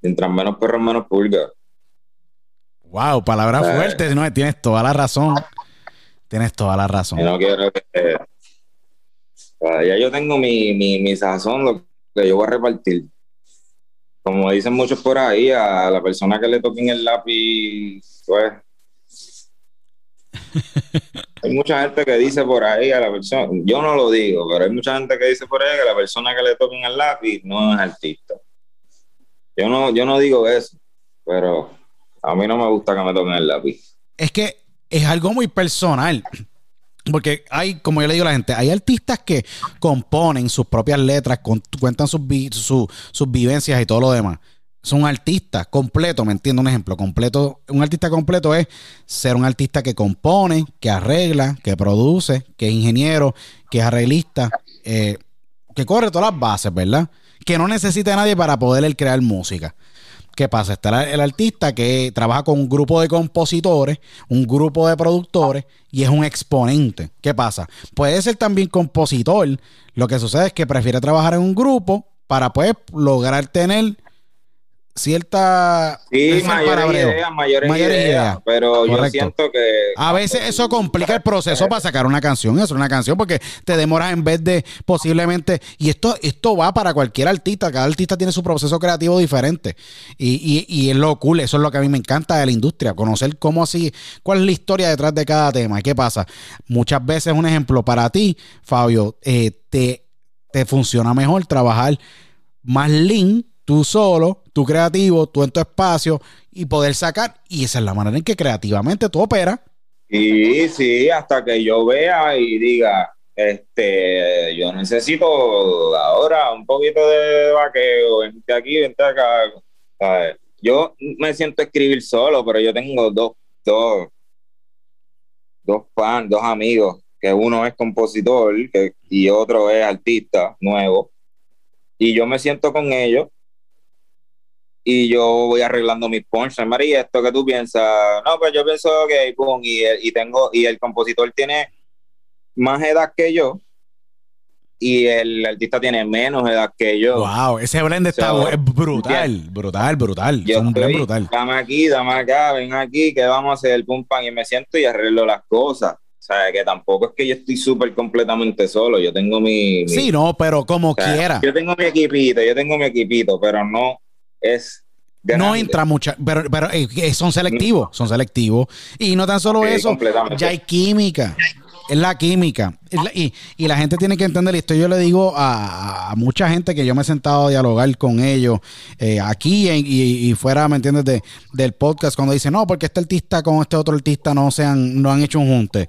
[SPEAKER 2] mientras menos perros, menos pulgas.
[SPEAKER 1] Wow palabras
[SPEAKER 2] Eh.
[SPEAKER 1] fuertes no tienes toda la razón tienes toda la razón
[SPEAKER 2] Y no quiero que. o sea, ya yo tengo mi, mi, mi sazón, lo que yo voy a repartir. Como dicen muchos por ahí, a la persona que le toquen el lápiz, pues. hay mucha gente que dice por ahí a la persona, yo no lo digo, pero hay mucha gente que dice por ahí que la persona que le toquen el lápiz no es artista. Yo no, yo no digo eso, pero a mí no me gusta que me toquen el lápiz.
[SPEAKER 1] es que es algo muy personal. Porque hay, como yo le digo a la gente, hay artistas que componen sus propias letras, cuentan sus, vi- su- sus vivencias y todo lo demás. Son artistas completos, ¿me entiendo? Un ejemplo, completo, un artista completo es ser un artista que compone, que arregla, que produce, que es ingeniero, que es arreglista, eh, que corre todas las bases, ¿verdad? Que no necesita a nadie para poder crear música. ¿Qué pasa? Está el, artista que trabaja con un grupo de compositores, un grupo de productores y es un exponente. ¿Qué pasa? Puede ser también compositor. Lo que sucede es que prefiere trabajar en un grupo para pues lograr tener cierta...
[SPEAKER 2] Sí, mayores ideas, mayores,
[SPEAKER 1] Mayores
[SPEAKER 2] ideas,
[SPEAKER 1] ideas.
[SPEAKER 2] Pero yo siento que.
[SPEAKER 1] A veces eso complica el proceso para sacar una canción, eso una canción, porque te demoras en vez de posiblemente, y esto, esto va para cualquier artista, cada artista tiene su proceso creativo diferente. Y, y, y es lo cool, eso es lo que a mí me encanta de la industria, conocer cómo así, cuál es la historia detrás de cada tema. ¿Y qué pasa? Muchas veces, un ejemplo para ti, Fabio, eh, te, te funciona mejor trabajar más lean, tú solo, tú creativo, tú en tu espacio y poder sacar. Y esa es la manera en que creativamente tú operas.
[SPEAKER 2] Sí, sí, hasta que yo vea y diga, este, yo necesito ahora un poquito de vaqueo, vente aquí, vente acá. ¿sabes? Yo me siento escribir solo, pero yo tengo dos, dos, dos fans, dos amigos, que uno es compositor y otro es artista nuevo. Y yo me siento con ellos y yo voy arreglando mis punchlines. María, esto que tú piensas, no, pues yo pienso que pum, y, el- y tengo, y el compositor tiene más edad que yo y el artista tiene menos edad que yo.
[SPEAKER 1] Wow, ese blend está
[SPEAKER 2] So,
[SPEAKER 1] es brutal, brutal, brutal.
[SPEAKER 2] Yo
[SPEAKER 1] es un blend
[SPEAKER 2] estoy,
[SPEAKER 1] brutal.
[SPEAKER 2] dame aquí, dame acá, ven aquí, que vamos a hacer pum pam y me siento y arreglo las cosas. O sea, que tampoco es que yo estoy súper completamente solo, yo tengo mi... mi-
[SPEAKER 1] Sí, no, pero como
[SPEAKER 2] o sea,
[SPEAKER 1] quiera.
[SPEAKER 2] Yo tengo mi equipito, yo tengo mi equipito, pero no es...
[SPEAKER 1] No entra mucha, pero, pero eh, son selectivos, son selectivos. Y no tan solo
[SPEAKER 2] Sí,
[SPEAKER 1] eso, ya hay química. Es la química. Es la- y, y la gente tiene que entender, y esto yo le digo a, a mucha gente que yo me he sentado a dialogar con ellos eh, aquí en- y, y fuera, ¿me entiendes? De, del podcast, cuando dicen, no, porque este artista con este otro artista no, se han, no han hecho un junte.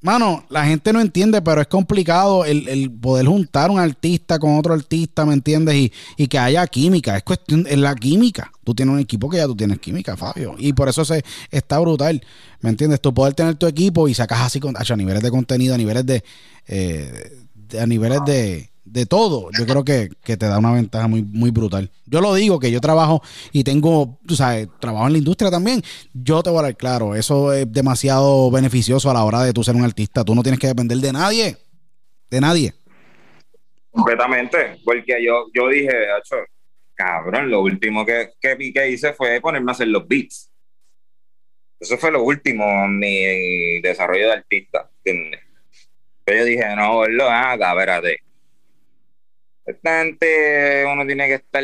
[SPEAKER 1] Mano, la gente no entiende, pero es complicado el, el poder juntar un artista con otro artista, ¿me entiendes? Y, y que haya química. Es cuestión, es la química. Tú tienes un equipo que ya tú tienes química, Fabio. Y por eso se, está brutal, ¿me entiendes? Tú poder tener tu equipo y sacas así con, a niveles de contenido, a niveles de, eh, a niveles de, de todo. Yo creo que, que te da una ventaja muy, muy brutal. Yo lo digo, que yo trabajo y tengo, tú sabes, trabajo en la industria también. Yo te voy a dar claro, eso es demasiado beneficioso a la hora de tú ser un artista. Tú no tienes que depender de nadie. De nadie.
[SPEAKER 2] Completamente, porque yo, yo dije, "Acho, cabrón, lo último que, que, que hice fue ponerme a hacer los beats. Eso fue lo último en mi desarrollo de artista. Pero yo dije, no, gordo, haga, espérate. Esta gente, uno tiene que estar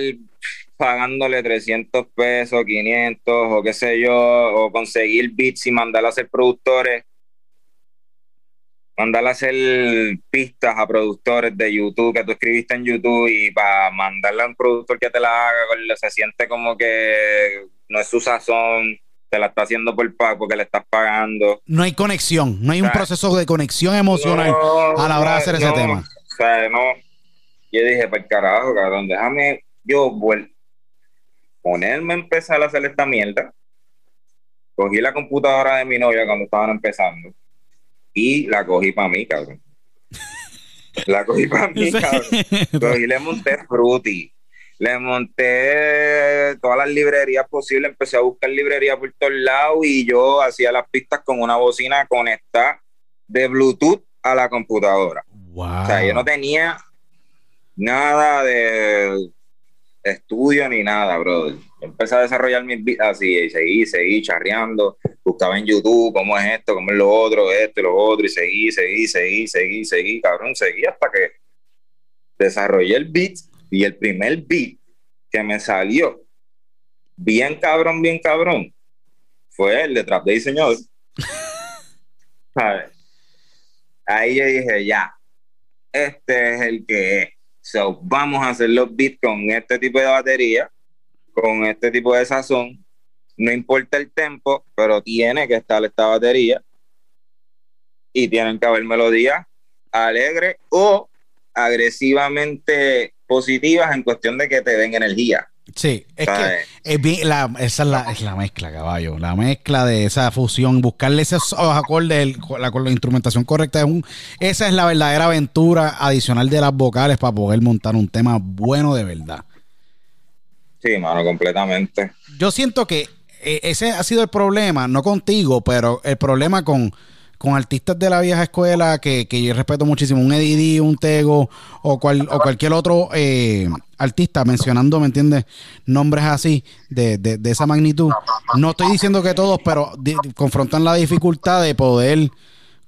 [SPEAKER 2] pagándole 300 pesos, 500 o qué sé yo, o conseguir beats y mandar a hacer productores mandarle a hacer pistas a productores de YouTube que tú escribiste en YouTube y para mandarle a un productor que te la haga, se siente como que no es su sazón, te la está haciendo por pago porque le estás pagando.
[SPEAKER 1] No hay conexión. No hay un
[SPEAKER 2] O sea,
[SPEAKER 1] proceso de conexión emocional
[SPEAKER 2] No,
[SPEAKER 1] a la hora de hacer ese tema.
[SPEAKER 2] O sea, no. Yo dije, pues carajo, cabrón, déjame yo ponerme a empezar a hacer esta mierda. Cogí la computadora de mi novia cuando estaban empezando y la cogí para mí, cabrón. La cogí para mí, cabrón. Cogí, le monté Fruity, le monté todas las librerías posibles, empecé a buscar librerías por todos lados y yo hacía las pistas con una bocina conectada de Bluetooth a la computadora.
[SPEAKER 1] Wow.
[SPEAKER 2] O sea, yo no tenía nada de estudio ni nada, brother. Yo Empecé a desarrollar mis beats así y seguí, seguí charreando, buscaba en YouTube cómo es esto, cómo es lo otro, esto y lo otro, y seguí, seguí, seguí, seguí, seguí, cabrón, seguí hasta que desarrollé el beat y el primer beat que me salió bien cabrón, bien cabrón, fue el de Trap de Diseñador. ¿Sabes? Ahí yo dije, ya, este es el que es. So, vamos a hacer los beats con este tipo de batería, con este tipo de sazón. No importa el tempo, pero tiene que estar esta batería. y tienen que haber melodías alegres o agresivamente positivas en cuestión de que te den energía.
[SPEAKER 1] Sí, es que es bien- la- esa es la, es la mezcla, caballo. La mezcla de esa fusión, buscarle esos acordes, el- la, la instrumentación correcta. Es un, esa es la verdadera aventura adicional de las vocales para poder montar un tema bueno de verdad.
[SPEAKER 2] Sí, mano, completamente.
[SPEAKER 1] Yo siento que eh, ese ha sido el problema, no contigo, pero el problema con, con artistas de la vieja escuela que, que yo respeto muchísimo, un Eddie un Tego o, cual, o cualquier otro eh, artista, mencionando, ¿me entiendes? Nombres así, de, de, de esa magnitud. No estoy diciendo que todos, pero confrontan la dificultad de poder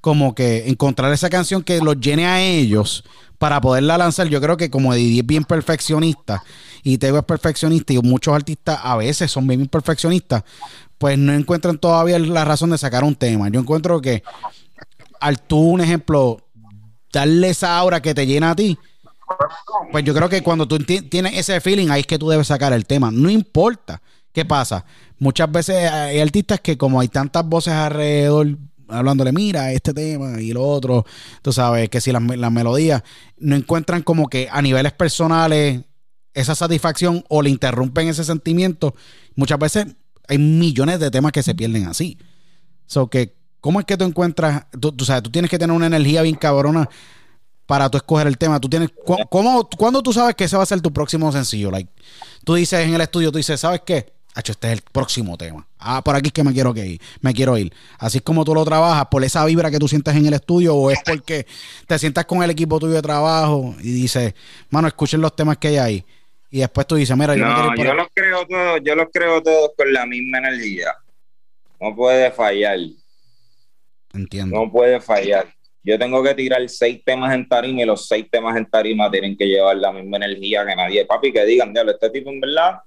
[SPEAKER 1] como que encontrar esa canción que los llene a ellos para poderla lanzar. Yo creo que como Eddie es bien perfeccionista y Tego es perfeccionista y muchos artistas a veces son bien perfeccionistas, pues no encuentran todavía la razón de sacar un tema. Yo encuentro que al tú, un ejemplo, darle esa aura que te llena a ti, pues yo creo que cuando tú tienes ese feeling, ahí es que tú debes sacar el tema. No importa. ¿Qué pasa? Muchas veces hay artistas que como hay tantas voces alrededor hablándole, mira, este tema y lo otro, tú sabes, que si las, las melodías no encuentran como que a niveles personales esa satisfacción o le interrumpen ese sentimiento, muchas veces hay millones de temas que se pierden así. So que, ¿cómo es que tú encuentras, tú, sabes, tú tienes que tener una energía bien cabrona para tú escoger el tema. Tú tienes, cu- ¿cómo, ¿Cuándo tú sabes que ese va a ser tu próximo sencillo? Like, tú dices en el estudio, tú dices, ¿sabes qué? Hacho, este es el próximo tema. Ah, por aquí es que me quiero que ir, me quiero ir. Así es como tú lo trabajas, por esa vibra que tú sientes en el estudio, o es porque te sientas con el equipo tuyo de trabajo y dices, mano, escuchen los temas que hay ahí. Y después tú dices, mira, yo me quiero
[SPEAKER 2] No,
[SPEAKER 1] por
[SPEAKER 2] yo los creo todos, yo los creo todos con la misma energía. No puede fallar,
[SPEAKER 1] Entiendo.
[SPEAKER 2] no puede fallar. Yo tengo que tirar seis temas en tarima y los seis temas en tarima tienen que llevar la misma energía que nadie. Papi, que digan, diablo, este tipo en verdad,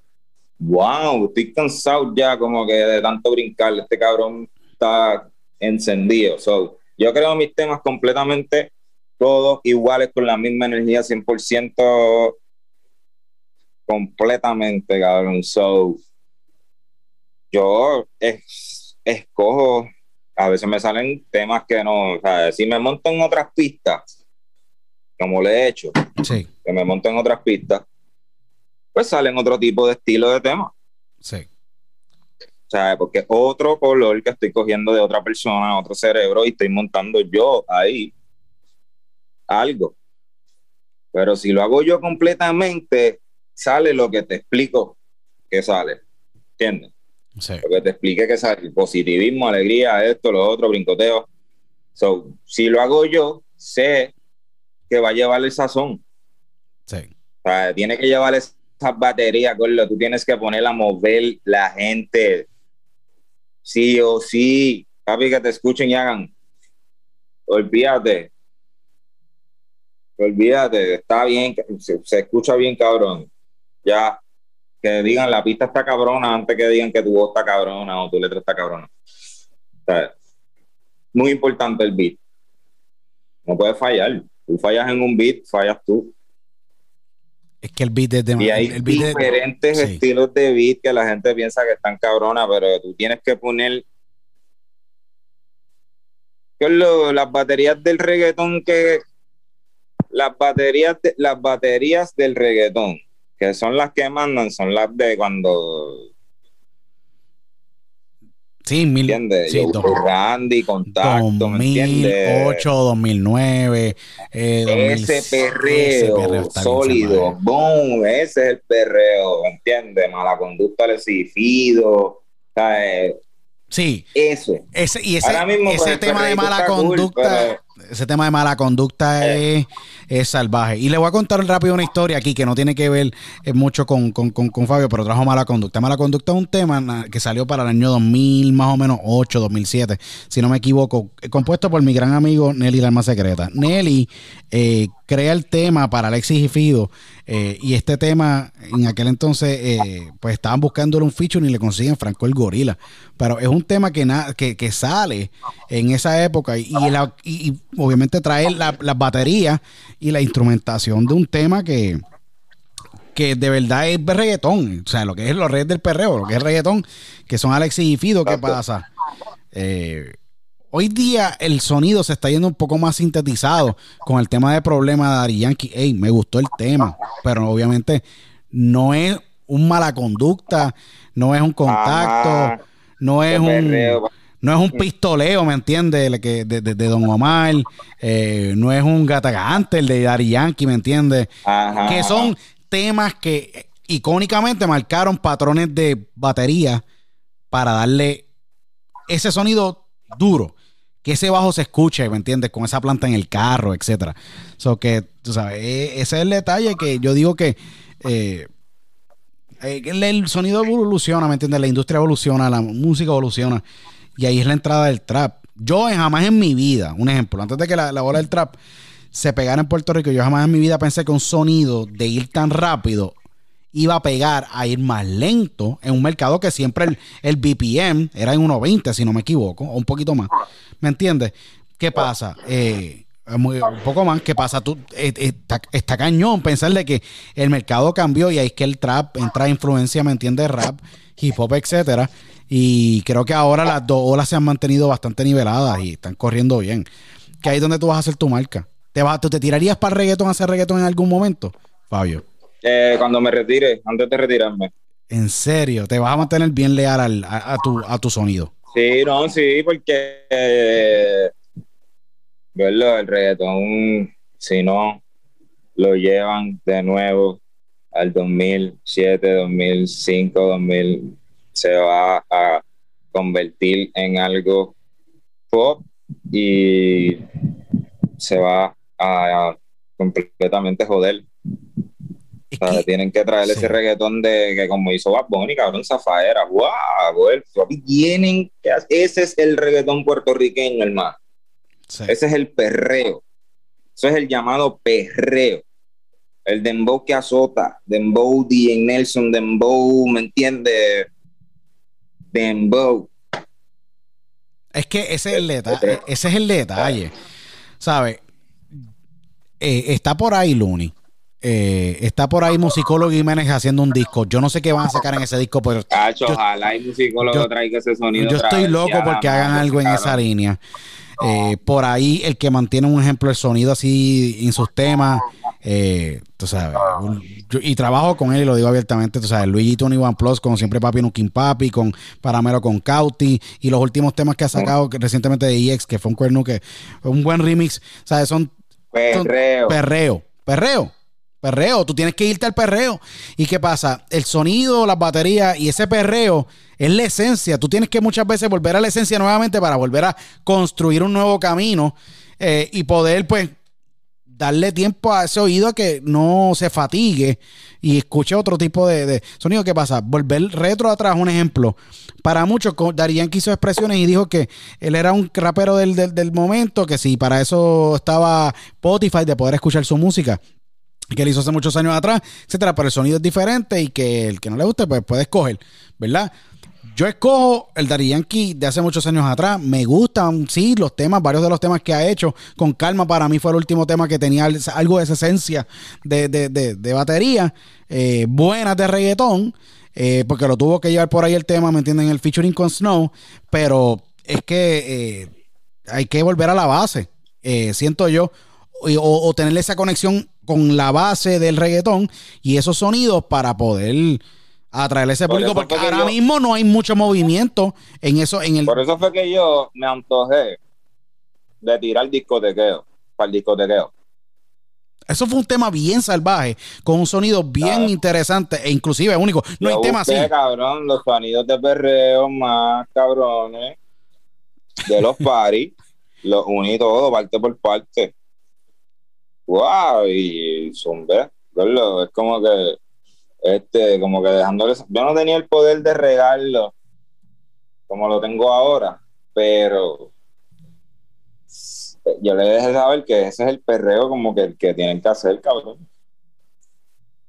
[SPEAKER 2] wow, estoy cansado ya como que de tanto brincar. Este cabrón está encendido. So, yo creo mis temas completamente todos iguales con la misma energía, 100% completamente, cabrón. So, yo es- escojo, a veces me salen temas que no, o sea, si me monto en otras pistas, como le he hecho,
[SPEAKER 1] Sí,
[SPEAKER 2] que me monto en otras pistas, pues salen otro tipo de estilo de temas.
[SPEAKER 1] sí.
[SPEAKER 2] O sea, porque otro color que estoy cogiendo de otra persona, otro cerebro, y estoy montando yo ahí algo. Pero si lo hago yo completamente, sale lo que te explico que sale. ¿Entiendes?
[SPEAKER 1] sí.
[SPEAKER 2] Lo que te explique que sale positivismo, alegría, esto, lo otro, brincoteo. So, si lo hago yo, sé que va a llevar el sazón.
[SPEAKER 1] sí.
[SPEAKER 2] O sea, tiene que llevar esas baterías, Gordo. Tú tienes que poner a mover la gente. Sí o sí. Papi, que te escuchen y hagan. Olvídate. Olvídate. Está bien. Se, se escucha bien, cabrón. Ya. Que digan la pista está cabrona antes que digan que tu voz está cabrona o tu letra está cabrona. O sea, muy importante el beat. No puedes fallar. Tú fallas en un beat, fallas tú.
[SPEAKER 1] Es que el beat es de
[SPEAKER 2] Y hay
[SPEAKER 1] el beat es-
[SPEAKER 2] diferentes estilos de beat que la gente piensa que están cabronas, pero tú tienes que poner con lo- las baterías del reggaetón que las baterías de- las baterías del reggaetón que son las que mandan son las de cuando
[SPEAKER 1] Sí, mil,
[SPEAKER 2] ¿entiendes?
[SPEAKER 1] sí,
[SPEAKER 2] Yo
[SPEAKER 1] dos-
[SPEAKER 2] Randy, Contacto, ¿me entiendes?
[SPEAKER 1] 2008, 2009, eh, 2000,
[SPEAKER 2] Ese perreo,
[SPEAKER 1] ese
[SPEAKER 2] sólido, boom, ese es el perreo, ¿entiendes? Mala conducta lesifido, ¿sabes?
[SPEAKER 1] Sí,
[SPEAKER 2] Eso.
[SPEAKER 1] ese, y ese,
[SPEAKER 2] Ahora mismo,
[SPEAKER 1] ese
[SPEAKER 2] pues, el
[SPEAKER 1] tema de mala
[SPEAKER 2] cool,
[SPEAKER 1] conducta, ese tema de mala conducta es, es salvaje. Y le voy a contar rápido una historia aquí que no tiene que ver eh, mucho con, con, con, con Fabio, pero trajo mala conducta. Mala conducta es un tema que salió para el año 2000, más o menos 8, 2007, si no me equivoco, compuesto por mi gran amigo Nelly La Alma Secreta. Nelly eh, crea el tema para Alexis y Fido, eh, y este tema en aquel entonces, pues estaban buscándole un feature y le consiguen Franco el Gorila. Pero es un tema que, na- que, que sale en esa época y, y la- y- obviamente trae la- las baterías y la instrumentación de un tema que, que de verdad es reggaetón. O sea, lo que es los reyes del perreo, lo que es reggaetón, que son Alexis y Fido. ¿Qué pasa? Eh, hoy día el sonido se está yendo un poco más sintetizado con el tema de problema de Ari Yankee. Ey, me gustó el tema, pero obviamente no es un mala conducta, no es un contacto,
[SPEAKER 2] Ajá.
[SPEAKER 1] no es un
[SPEAKER 2] perreo.
[SPEAKER 1] No es un pistoleo, ¿me entiendes? El que- De, de- de Don Omar, eh, no es un gatagante el de Dari Yankee, ¿me entiendes? Que son temas que eh, icónicamente marcaron patrones de batería para darle ese sonido duro. Que ese bajo se escuche, ¿me entiendes? Con esa planta en el carro, etcétera. So que, tú sabes, eh, ese es el detalle que yo digo que eh, eh, el, el sonido evoluciona, ¿me entiendes? La industria evoluciona, la música evoluciona. Y ahí es la entrada del trap. Yo jamás en mi vida, un ejemplo, antes de que la, la ola del trap se pegara en Puerto Rico, yo jamás en mi vida pensé que un sonido de ir tan rápido iba a pegar a ir más lento en un mercado que siempre el, el BPM era en 1.20, si no me equivoco, o un poquito más. ¿Me entiendes? ¿Qué pasa? Eh, muy- un poco más, ¿qué pasa? Tú, eh, eh, está, está cañón pensar de que el mercado cambió y ahí es que el trap entra influencia, ¿me entiendes? Rap, hip hop, etcétera. Y creo que ahora las dos olas se han mantenido bastante niveladas y están corriendo bien. Que ahí es donde tú vas a hacer tu marca. ¿Te, vas, ¿Tú te tirarías para el reggaetón a hacer reggaetón en algún momento, Fabio?
[SPEAKER 2] Eh, cuando me retire, antes de retirarme.
[SPEAKER 1] En serio, te vas a mantener bien leal al- a, a tu, a tu sonido.
[SPEAKER 2] Sí, no, sí, porque eh, verlo, el reggaetón, si no lo llevan de nuevo al 2007, 2005, 2000, se va a convertir en algo pop y se va a completamente joder.
[SPEAKER 1] Es
[SPEAKER 2] O sea,
[SPEAKER 1] que-
[SPEAKER 2] tienen que traer
[SPEAKER 1] Sí.
[SPEAKER 2] ese reggaetón de que como hizo Bad Bunny, cabrón, Zafaera, wow, tienen que ese es el reggaetón puertorriqueño, hermano.
[SPEAKER 1] sí.
[SPEAKER 2] Ese es el perreo. Eso es el llamado perreo. El dembow que azota, dembow DJ Nelson, dembow, ¿me entiendes? Dembow.
[SPEAKER 1] Es que ese es el detalle. Ese es el detalle. ¿Sabes? Eh, está por ahí Looney. Eh, está por ahí Musicólogo Jiménez haciendo un disco. Yo no sé qué van a sacar en ese disco, pero
[SPEAKER 2] Cacho,
[SPEAKER 1] Yo-
[SPEAKER 2] ojalá el musicólogo traiga ese sonido.
[SPEAKER 1] yo estoy
[SPEAKER 2] vez,
[SPEAKER 1] loco porque hagan algo en esa línea. Eh, por ahí, el que mantiene un ejemplo el sonido así en sus temas, eh, tú sabes, yo- y trabajo con él y lo digo abiertamente, tú sabes, Luigi Tony One Plus, con siempre Papi Nukin Papi, con Paramelo con Cauti, y los últimos temas que ha sacado que- recientemente de EX, que fue un cuerno que un buen remix, sabes, son son
[SPEAKER 2] Perreo.
[SPEAKER 1] Perreo. Perreo. Perreo. Tú tienes que irte al perreo. ¿Y qué pasa? El sonido, las baterías y ese perreo es la esencia. Tú tienes que muchas veces volver a la esencia nuevamente para volver a construir un nuevo camino eh, y poder, pues, darle tiempo a ese oído a que no se fatigue y escuche otro tipo de, de sonido. ¿Qué pasa? Volver retro atrás, un ejemplo. Para muchos, Darían hizo expresiones y dijo que él era un rapero del, del, del momento, que si para eso estaba Spotify de poder escuchar su música que él hizo hace muchos años atrás, etcétera, pero el sonido es diferente y que el que no le guste, pues puede escoger, ¿verdad? Yo escojo el Daddy Yankee de hace muchos años atrás. Me gustan, sí, los temas, varios de los temas que ha hecho. Con calma, para mí fue el último tema que tenía algo de esa esencia de, de, de, de batería. Eh, buenas de reggaetón, eh, porque lo tuvo que llevar por ahí el tema, ¿me entienden? El featuring con Snow. Pero es que eh, hay que volver a la base, eh, siento yo, o, o tener esa conexión con la base del reggaetón y esos sonidos para poder atraer a ese
[SPEAKER 2] Por
[SPEAKER 1] público, porque ahora
[SPEAKER 2] yo-
[SPEAKER 1] mismo no hay mucho movimiento en eso, en el
[SPEAKER 2] Por eso fue que yo me antojé de tirar discotequeo, para el discotequeo.
[SPEAKER 1] eso fue un tema bien salvaje, con un sonido bien
[SPEAKER 2] Claro.
[SPEAKER 1] interesante e inclusive único. No
[SPEAKER 2] Yo
[SPEAKER 1] hay tema así.
[SPEAKER 2] busqué, cabrón, los sonidos de perreo más cabrones de los paris, los uní todo, parte por parte. Wow, y zumbé, verlo, es como que, este, como que dejándoles, yo no tenía el poder de regarlo como lo tengo ahora, pero yo le dejé saber que ese es el perreo como que, que tienen que hacer, cabrón.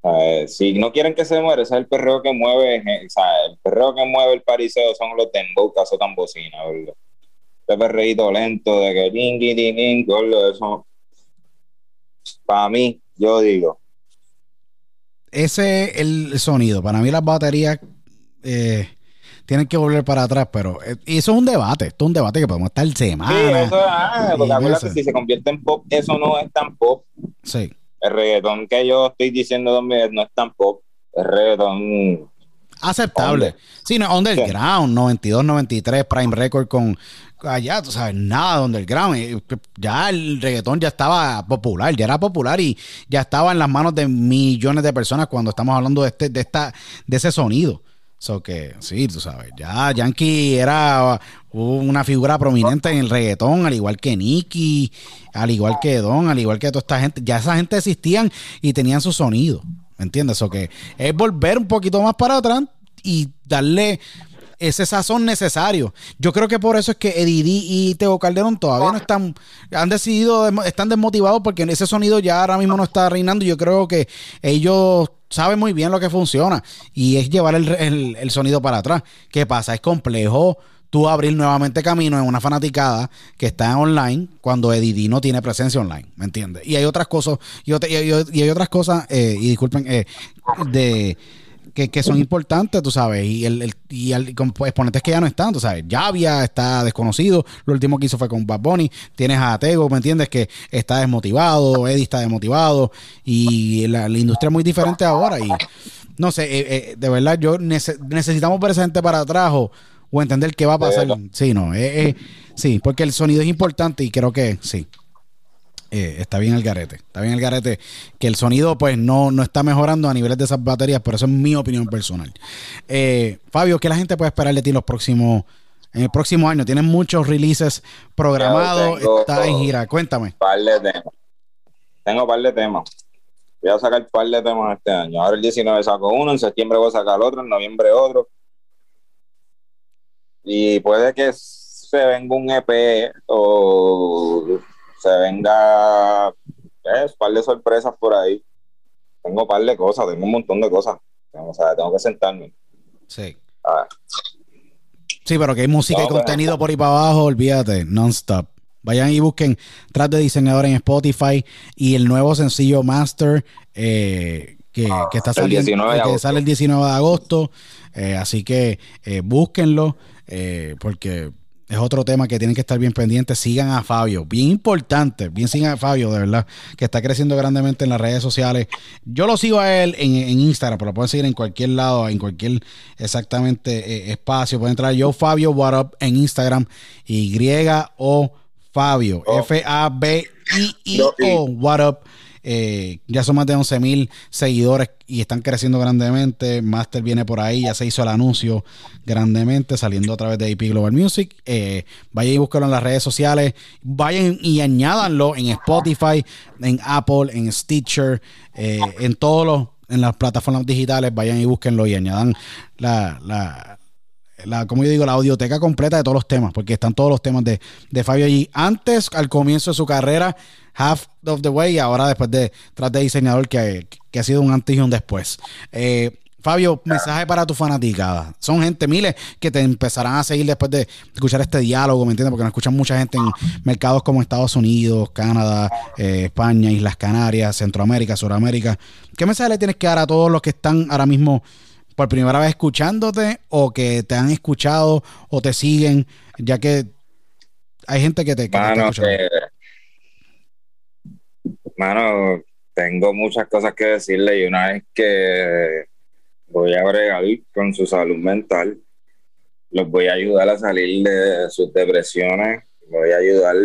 [SPEAKER 2] Eh, si no quieren que se muera, ese es el perreo que mueve, eh, o sea, el perreo que mueve el pariseo son los dembow que azotan bocina, ¿verdad? Ese perreíto lento de que ding, ding, ding, eso. Para mí, yo digo,
[SPEAKER 1] Ese es el sonido. Para mí las baterías eh, tienen que volver para atrás, pero eh, y eso es un debate, esto es un debate que podemos estar
[SPEAKER 2] Sí,
[SPEAKER 1] semanas.
[SPEAKER 2] eso, ah, porque acuérdate, si se convierte en pop, eso no es tan pop.
[SPEAKER 1] Sí.
[SPEAKER 2] El reggaetón que yo estoy diciendo también no es tan pop. El reggaetón.
[SPEAKER 1] aceptable.
[SPEAKER 2] Under.
[SPEAKER 1] Sí, no, underground, 92, 93, Prime Record con allá, tú sabes, nada de underground. Eh, Ya el reggaetón ya estaba popular, ya era popular y ya estaba en las manos de millones de personas cuando estamos hablando de este, de esta, de ese sonido. So que sí, tú sabes, ya Yankee era una figura prominente en el reggaetón, al igual que Nicky, al igual que Don, al igual que toda esta gente. Ya esa gente existían y tenían su sonido. ¿Me entiendes? O que es volver un poquito más para atrás y darle ese sazón necesario. Yo creo que por eso es que Eddie D y Teo Calderón todavía no están, han decidido, están desmotivados porque ese sonido ya ahora mismo no está reinando. Yo creo que ellos saben muy bien lo que funciona y es llevar el, el- el sonido para atrás. ¿Qué pasa? Es complejo tú abrir nuevamente camino en una fanaticada que está online cuando Eddie D no tiene presencia online, ¿me entiendes? Y hay otras cosas, y, y hay otras cosas, eh, y disculpen, eh, de que, que son importantes, tú sabes, y el, el- y el- con exponentes que ya no están, tú sabes, Javia está desconocido, lo último que hizo fue con Bad Bunny, tienes a Tego, ¿me entiendes? Que está desmotivado, Eddie está desmotivado, y la, la industria es muy diferente ahora, y no sé, eh, eh, de verdad, yo nece- necesitamos ver esa gente para atrás o, o entender qué va a pasar. Sí, no, eh, eh, sí, porque el sonido es importante y creo que sí. Eh, está bien el garete. Está bien el garete. Que el sonido, pues, no, no está mejorando a niveles de esas baterías, pero eso es mi opinión personal. Eh, Fabio, ¿qué la gente puede esperar de ti los próximos, en el próximo año? Tienes muchos releases programados, está en gira. Cuéntame.
[SPEAKER 2] Par de temas. Tengo par de temas. Voy a sacar par de temas este año. Ahora el 19 saco uno, en septiembre voy a sacar otro, en noviembre otro. Y puede que se venga un EP o se venga un par de sorpresas por ahí. Tengo par de cosas, tengo un montón de cosas. O sea, tengo que sentarme.
[SPEAKER 1] Sí.
[SPEAKER 2] A ver.
[SPEAKER 1] Sí, pero que hay música y
[SPEAKER 2] No,
[SPEAKER 1] contenido por ahí para abajo, olvídate, non-stop. Vayan y busquen Tras de Diseñador en Spotify y el nuevo sencillo Master eh, que, que está
[SPEAKER 2] El
[SPEAKER 1] saliendo,
[SPEAKER 2] 19 de
[SPEAKER 1] que sale el 19 de agosto. Eh, así que eh, búsquenlo eh, porque es otro tema que tienen que estar bien pendientes. Sigan a Fabio, bien importante, bien sigan a Fabio, de verdad, que está creciendo grandemente en las redes sociales. Yo lo sigo a él en, en Instagram, pero lo pueden seguir en cualquier lado, en cualquier exactamente eh, espacio. Pueden entrar yo Fabio What Up en Instagram, Y o Fabio. F-A-B-I-I-O, What Up. Eh, ya son más de 11 mil seguidores y están creciendo grandemente. Master viene por ahí, ya se hizo el anuncio grandemente saliendo a través de IP Global Music. Eh, vayan y búsquenlo en las redes sociales. Vayan y añádanlo en Spotify, en Apple, en Stitcher, eh, en todos los en las plataformas digitales. Vayan y búsquenlo y añadan la, la, la, como yo digo, la audioteca completa de todos los temas, porque están todos los temas de, de Fabio allí. Antes, al comienzo de su carrera, half of the way, y ahora después de tras de diseñador, que, que ha sido un antes y un después. Eh, Fabio, mensaje para tu fanaticada. Son gente, miles, que te empezarán a seguir después de escuchar este diálogo, ¿me entiendes? Porque nos escuchan mucha gente en mercados como Estados Unidos, Canadá, eh, España, Islas Canarias, Centroamérica, Suramérica. ¿Qué mensaje le tienes que dar a todos los que están ahora mismo por primera vez escuchándote o que te han escuchado o te siguen, ya que hay gente que te, que te está escuchando?
[SPEAKER 2] que- mano, tengo muchas cosas que decirle y una vez que voy a bregar con su salud mental, los voy a ayudar a salir de sus depresiones, voy a ayudar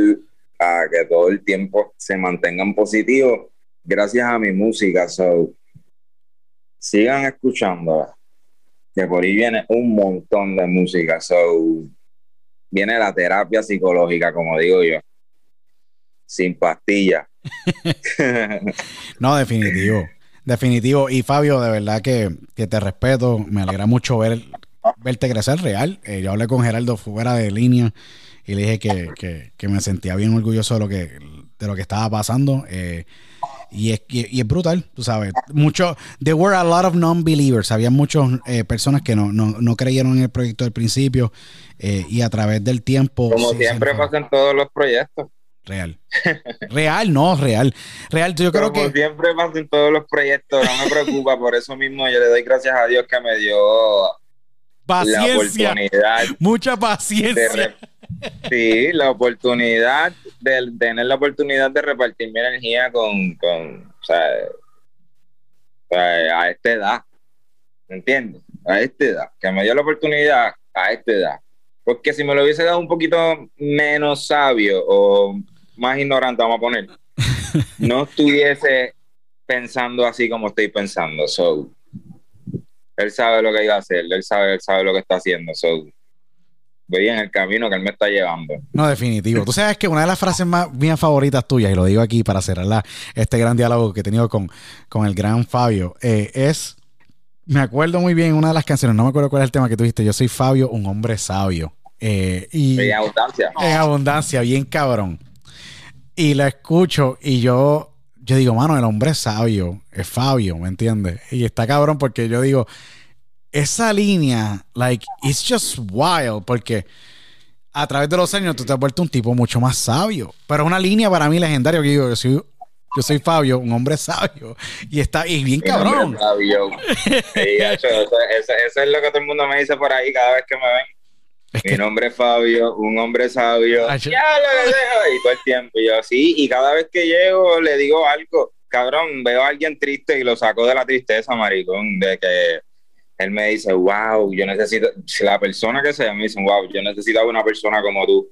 [SPEAKER 2] a que todo el tiempo se mantengan positivos gracias a mi música. So, sigan escuchándola, que por ahí viene un montón de música. So, viene la terapia psicológica, como digo yo, sin pastillas.
[SPEAKER 1] No, definitivo. Definitivo. Y Fabio, de verdad que, que te respeto. Me alegra mucho ver, verte crecer real. Eh, yo hablé con Geraldo fuera de línea y le dije que, que- que me sentía bien orgulloso de lo que, de lo que estaba pasando. Eh, y, es, y, es brutal, tú sabes. Mucho, there were a lot of non-believers. Había muchas personas que no, no, no creyeron en el proyecto del principio. eh, y a través del tiempo.
[SPEAKER 2] Como
[SPEAKER 1] sí,
[SPEAKER 2] siempre pasa en todos los proyectos.
[SPEAKER 1] Real. Real, no, real. Real, yo creo
[SPEAKER 2] Como
[SPEAKER 1] que.
[SPEAKER 2] siempre pasa en todos los proyectos, no me preocupa, por eso mismo yo le doy gracias a Dios que me dio
[SPEAKER 1] Paciencia.
[SPEAKER 2] oportunidad
[SPEAKER 1] Mucha paciencia.
[SPEAKER 2] re- sí, la oportunidad de tener la oportunidad de repartir mi energía con, con o sea, o sea, a esta edad, ¿me entiendes? A esta edad, que me dio la oportunidad a esta edad. Porque si me lo hubiese dado un poquito menos sabio o más ignorante, vamos a poner, no estuviese pensando así como estoy pensando. So, él sabe lo que iba a hacer, él sabe, él sabe lo que está haciendo. So, voy en el camino que él me está llevando.
[SPEAKER 1] No, definitivo. Tú sabes que una de las frases más bien favoritas tuyas, y lo digo aquí para cerrar la- este gran diálogo que he tenido con, con el gran Fabio, eh, es, me acuerdo muy bien una de las canciones, no me acuerdo cuál es el tema que tuviste, yo soy Fabio, un hombre sabio. Eh, y
[SPEAKER 2] En abundancia.
[SPEAKER 1] en abundancia, bien cabrón. Y la escucho y yo, yo digo, mano, el hombre es sabio, es Fabio, ¿me entiendes? Y está cabrón porque yo digo, esa línea, like, it's just wild, porque a través de los años tú te has vuelto un tipo mucho más sabio. Pero es una línea para mí legendaria que digo, yo soy, yo soy Fabio, un hombre sabio. Y está, y bien cabrón.
[SPEAKER 2] Fabio. Sí, hacho, eso, eso- eso es lo que todo el mundo me dice por ahí cada vez que me ven.
[SPEAKER 1] Es
[SPEAKER 2] Mi
[SPEAKER 1] que,
[SPEAKER 2] nombre es Fabio, un hombre sabio.
[SPEAKER 1] Hacho.
[SPEAKER 2] Ya lo sea, y todo el tiempo. Y yo, sí, y cada vez que llego le digo algo. Cabrón, veo a alguien triste y lo saco de la tristeza, maricón, de que él me dice, wow, yo necesito, si la persona que sea me dice, wow, yo necesitaba una persona como tú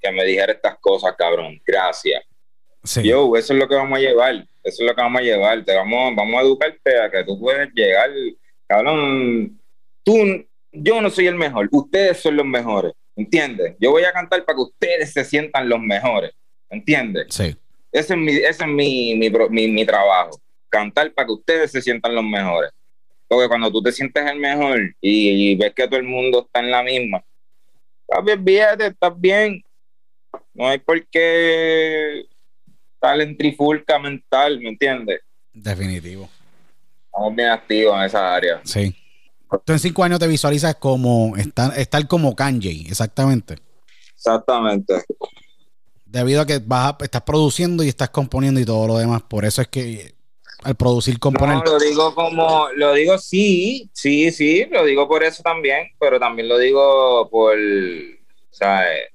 [SPEAKER 2] que me dijera estas cosas, cabrón, gracias.
[SPEAKER 1] sí.
[SPEAKER 2] Yo, eso es lo que vamos a llevar, eso es lo que vamos a llevar, te vamos, vamos a educarte a que tú puedes llegar, cabrón, tú, yo no soy el mejor, ustedes son los mejores, ¿entiendes? Yo voy a cantar para que ustedes se sientan los mejores, ¿entiendes?
[SPEAKER 1] sí.
[SPEAKER 2] Ese es mi, ese es mi, mi, mi- mi trabajo, cantar para que ustedes se sientan los mejores. Porque cuando tú te sientes el mejor y, y ves que todo el mundo está en la misma, papi, olvídate, estás bien. No hay por qué estar en trifulca mental, ¿me entiendes?
[SPEAKER 1] Definitivo.
[SPEAKER 2] Estamos bien activos en esa área.
[SPEAKER 1] Sí. Tú en cinco años te visualizas como estar, estar como Kanye, exactamente.
[SPEAKER 2] Exactamente.
[SPEAKER 1] Debido a que vas a- estás produciendo y estás componiendo y todo lo demás. Por eso es que al producir, componer.
[SPEAKER 2] No, lo digo como, lo digo sí, sí, sí, lo digo por eso también, pero también lo digo por, ¿sabes?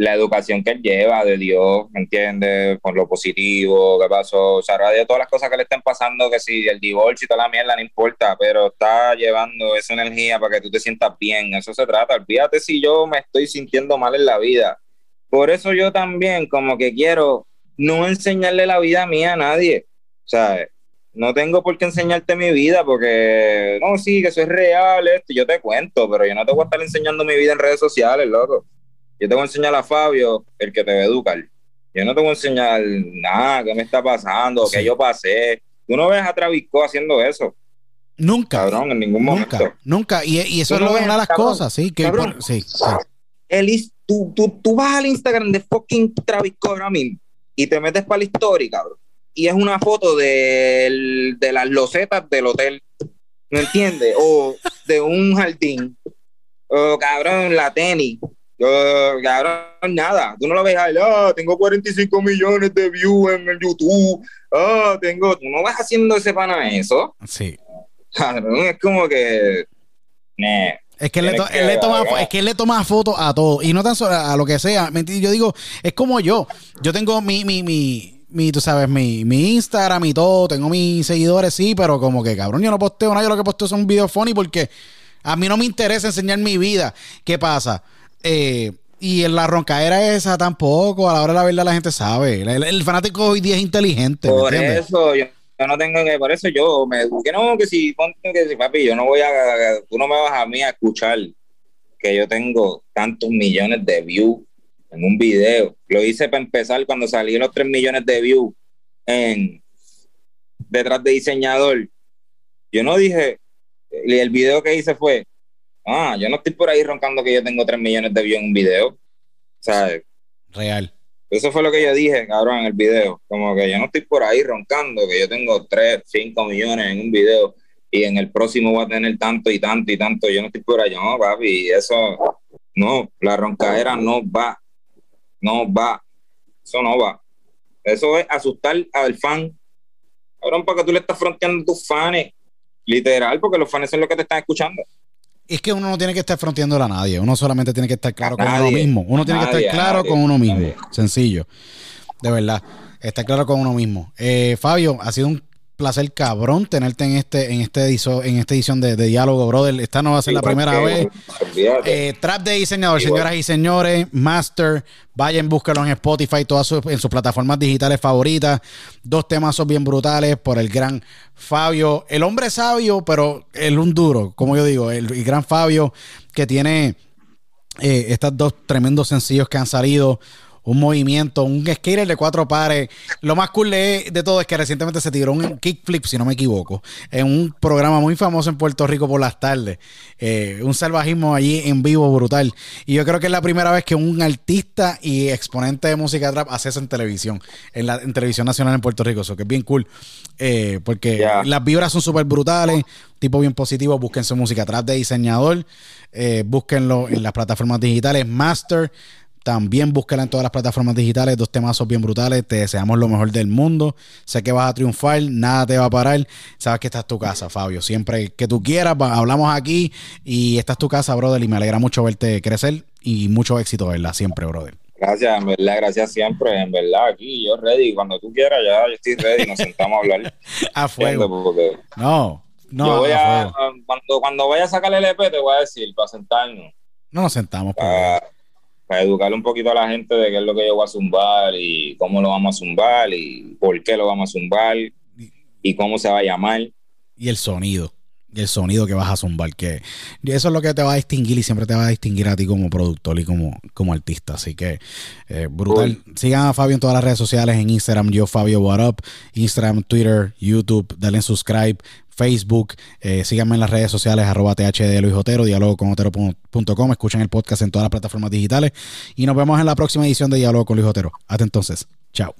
[SPEAKER 2] La educación que él lleva de Dios, ¿me entiendes? Por lo positivo, ¿qué pasó? O sea, de todas las cosas que le estén pasando, que si el divorcio y toda la mierda, no importa, pero está llevando esa energía para que tú te sientas bien, eso se trata. Olvídate si yo me estoy sintiendo mal en la vida. Por eso yo también como que quiero no enseñarle la vida mía a nadie. ¿sabes? No tengo por qué enseñarte mi vida porque, no, sí, que eso es real, esto, yo te cuento, pero yo no te voy a estar enseñando mi vida en redes sociales, loco. Yo te voy a enseñar a Fabio, el que te va a educar. Yo no te voy a enseñar nada, qué me está pasando,
[SPEAKER 1] Sí.
[SPEAKER 2] qué yo pasé. Tú no ves a Travis Scott haciendo eso,
[SPEAKER 1] Nunca.
[SPEAKER 2] cabrón, en ningún momento.
[SPEAKER 1] Nunca. Nunca. Y, y eso es lo-
[SPEAKER 2] ves,
[SPEAKER 1] una de las
[SPEAKER 2] cabrón,
[SPEAKER 1] cosas, sí. Que
[SPEAKER 2] cabrón.
[SPEAKER 1] por- sí, sí.
[SPEAKER 2] Tú, tú, tú vas al Instagram de fucking Travis Scott ahora mismo y te metes para la historia, cabrón. Y es una foto del- de las losetas del hotel, ¿me entiendes? O de un jardín. O cabrón, la tenis. O, cabrón, nada. Tú no lo ves ahí, ah, tengo 45 millones de views en el YouTube. Ah, tengo. Tú no vas haciendo ese pana eso.
[SPEAKER 1] Sí.
[SPEAKER 2] Cabrón, es como que. Nah.
[SPEAKER 1] Es que, él le, to-
[SPEAKER 2] Tienes que
[SPEAKER 1] él le toma, es que él le toma fotos a todo. Y no tan solo a lo que sea. Yo digo, es como yo. Yo tengo mi, mi, mi, mi, tú sabes, mi, mi Instagram y todo. Tengo mis seguidores, sí, pero como que cabrón, yo no posteo nada. Yo lo que posteo son videos funny porque a mí no me interesa enseñar mi vida. ¿Qué pasa? Eh, y en la roncaera esa tampoco. A la hora de la verdad la gente sabe. El, el fanático hoy día es inteligente. ¿me
[SPEAKER 2] Por eso yo, yo no tengo que, por eso yo me que no, que si que si papi, yo no voy a, tú no me vas a mí a escuchar que yo tengo tantos millones de views en un video. Lo hice para empezar cuando salí los 3 millones de views en detrás de diseñador. Yo no dije, el video que hice fue, ah, yo no estoy por ahí roncando que yo tengo 3 millones de views en un video. ¿Sabes?
[SPEAKER 1] Real.
[SPEAKER 2] Eso fue lo que yo dije, cabrón, en el video. Como que yo no estoy por ahí roncando, que yo tengo 3, 5 millones en un video y en el próximo voy a tener tanto y tanto y tanto. Yo no estoy por ahí, no, papi. Eso, no, la roncadera no va. No va. Eso no va. Eso es asustar al fan. Cabrón, porque tú le estás fronteando a tus fans. Literal, porque los fans son los que te están escuchando.
[SPEAKER 1] Es que uno no tiene que estar fronteando a nadie, uno solamente tiene que estar claro con uno mismo. Uno tiene que estar claro
[SPEAKER 2] nadie,
[SPEAKER 1] con uno mismo. Sencillo. De verdad. Estar claro con uno mismo. Eh, Fabio, ha sido un placer cabrón tenerte en este, en este en esta edición de, de Diálogo, brother. Esta no va a ser la primera
[SPEAKER 2] que-
[SPEAKER 1] vez. Eh, Trap de diseñador,
[SPEAKER 2] Igual.
[SPEAKER 1] señoras y señores, Master, vayan, búsquenlo en Spotify, todas sus- en sus plataformas digitales favoritas. Dos temas son bien brutales por el gran Fabio, el hombre sabio, pero el un duro, como yo digo, el, el gran Fabio que tiene eh, estos dos tremendos sencillos que han salido. Un movimiento, un skater de cuatro pares. Lo más cool de, todo es que recientemente se tiró un kickflip, si no me equivoco, en un programa muy famoso en Puerto Rico por las tardes. Eh, un salvajismo allí en vivo brutal. Y yo creo que es la primera vez que un artista y exponente de música trap hace eso en televisión, en la en televisión nacional en Puerto Rico. Eso que es bien cool. Eh, porque las vibras son súper brutales, tipo bien positivo. Busquen su música trap de diseñador. Eh, búsquenlo en las plataformas digitales. Master. También búsquela en todas las plataformas digitales. Dos temazos bien brutales. Te deseamos lo mejor del mundo. Sé que vas a triunfar. Nada te va a parar. Sabes que esta es tu casa, Fabio. Siempre que tú quieras, hablamos aquí. Y esta es tu casa, brother. Y me alegra mucho verte crecer. Y mucho éxito, ¿verdad? Siempre, brother.
[SPEAKER 2] Gracias, en verdad, gracias siempre, en verdad, aquí yo ready, cuando tú quieras, ya yo estoy ready, nos sentamos a hablar.
[SPEAKER 1] A fuego.
[SPEAKER 2] Porque
[SPEAKER 1] No, no,
[SPEAKER 2] yo voy
[SPEAKER 1] a
[SPEAKER 2] a,
[SPEAKER 1] fuego.
[SPEAKER 2] cuando, cuando vaya a sacar el EP, te voy a decir, para sentarnos,
[SPEAKER 1] No nos sentamos.
[SPEAKER 2] para, para educar un poquito a la gente de qué es lo que yo voy a zumbar y cómo lo vamos a zumbar y por qué lo vamos a zumbar y cómo se va a llamar.
[SPEAKER 1] y el sonido. Y el sonido que vas a zumbar, que eso es lo que te va a distinguir y siempre te va a distinguir a ti como productor y como, como artista. Así que eh, brutal. Sigan a Fabio en todas las redes sociales, en Instagram, yo Fabio What Up, Instagram, Twitter, YouTube, denle en subscribe, Facebook, eh, síganme en las redes sociales, arroba THD Luis diálogo con escuchen el podcast en todas las plataformas digitales y nos vemos en la próxima edición de Diálogo con Luis Otero. Hasta entonces, chao.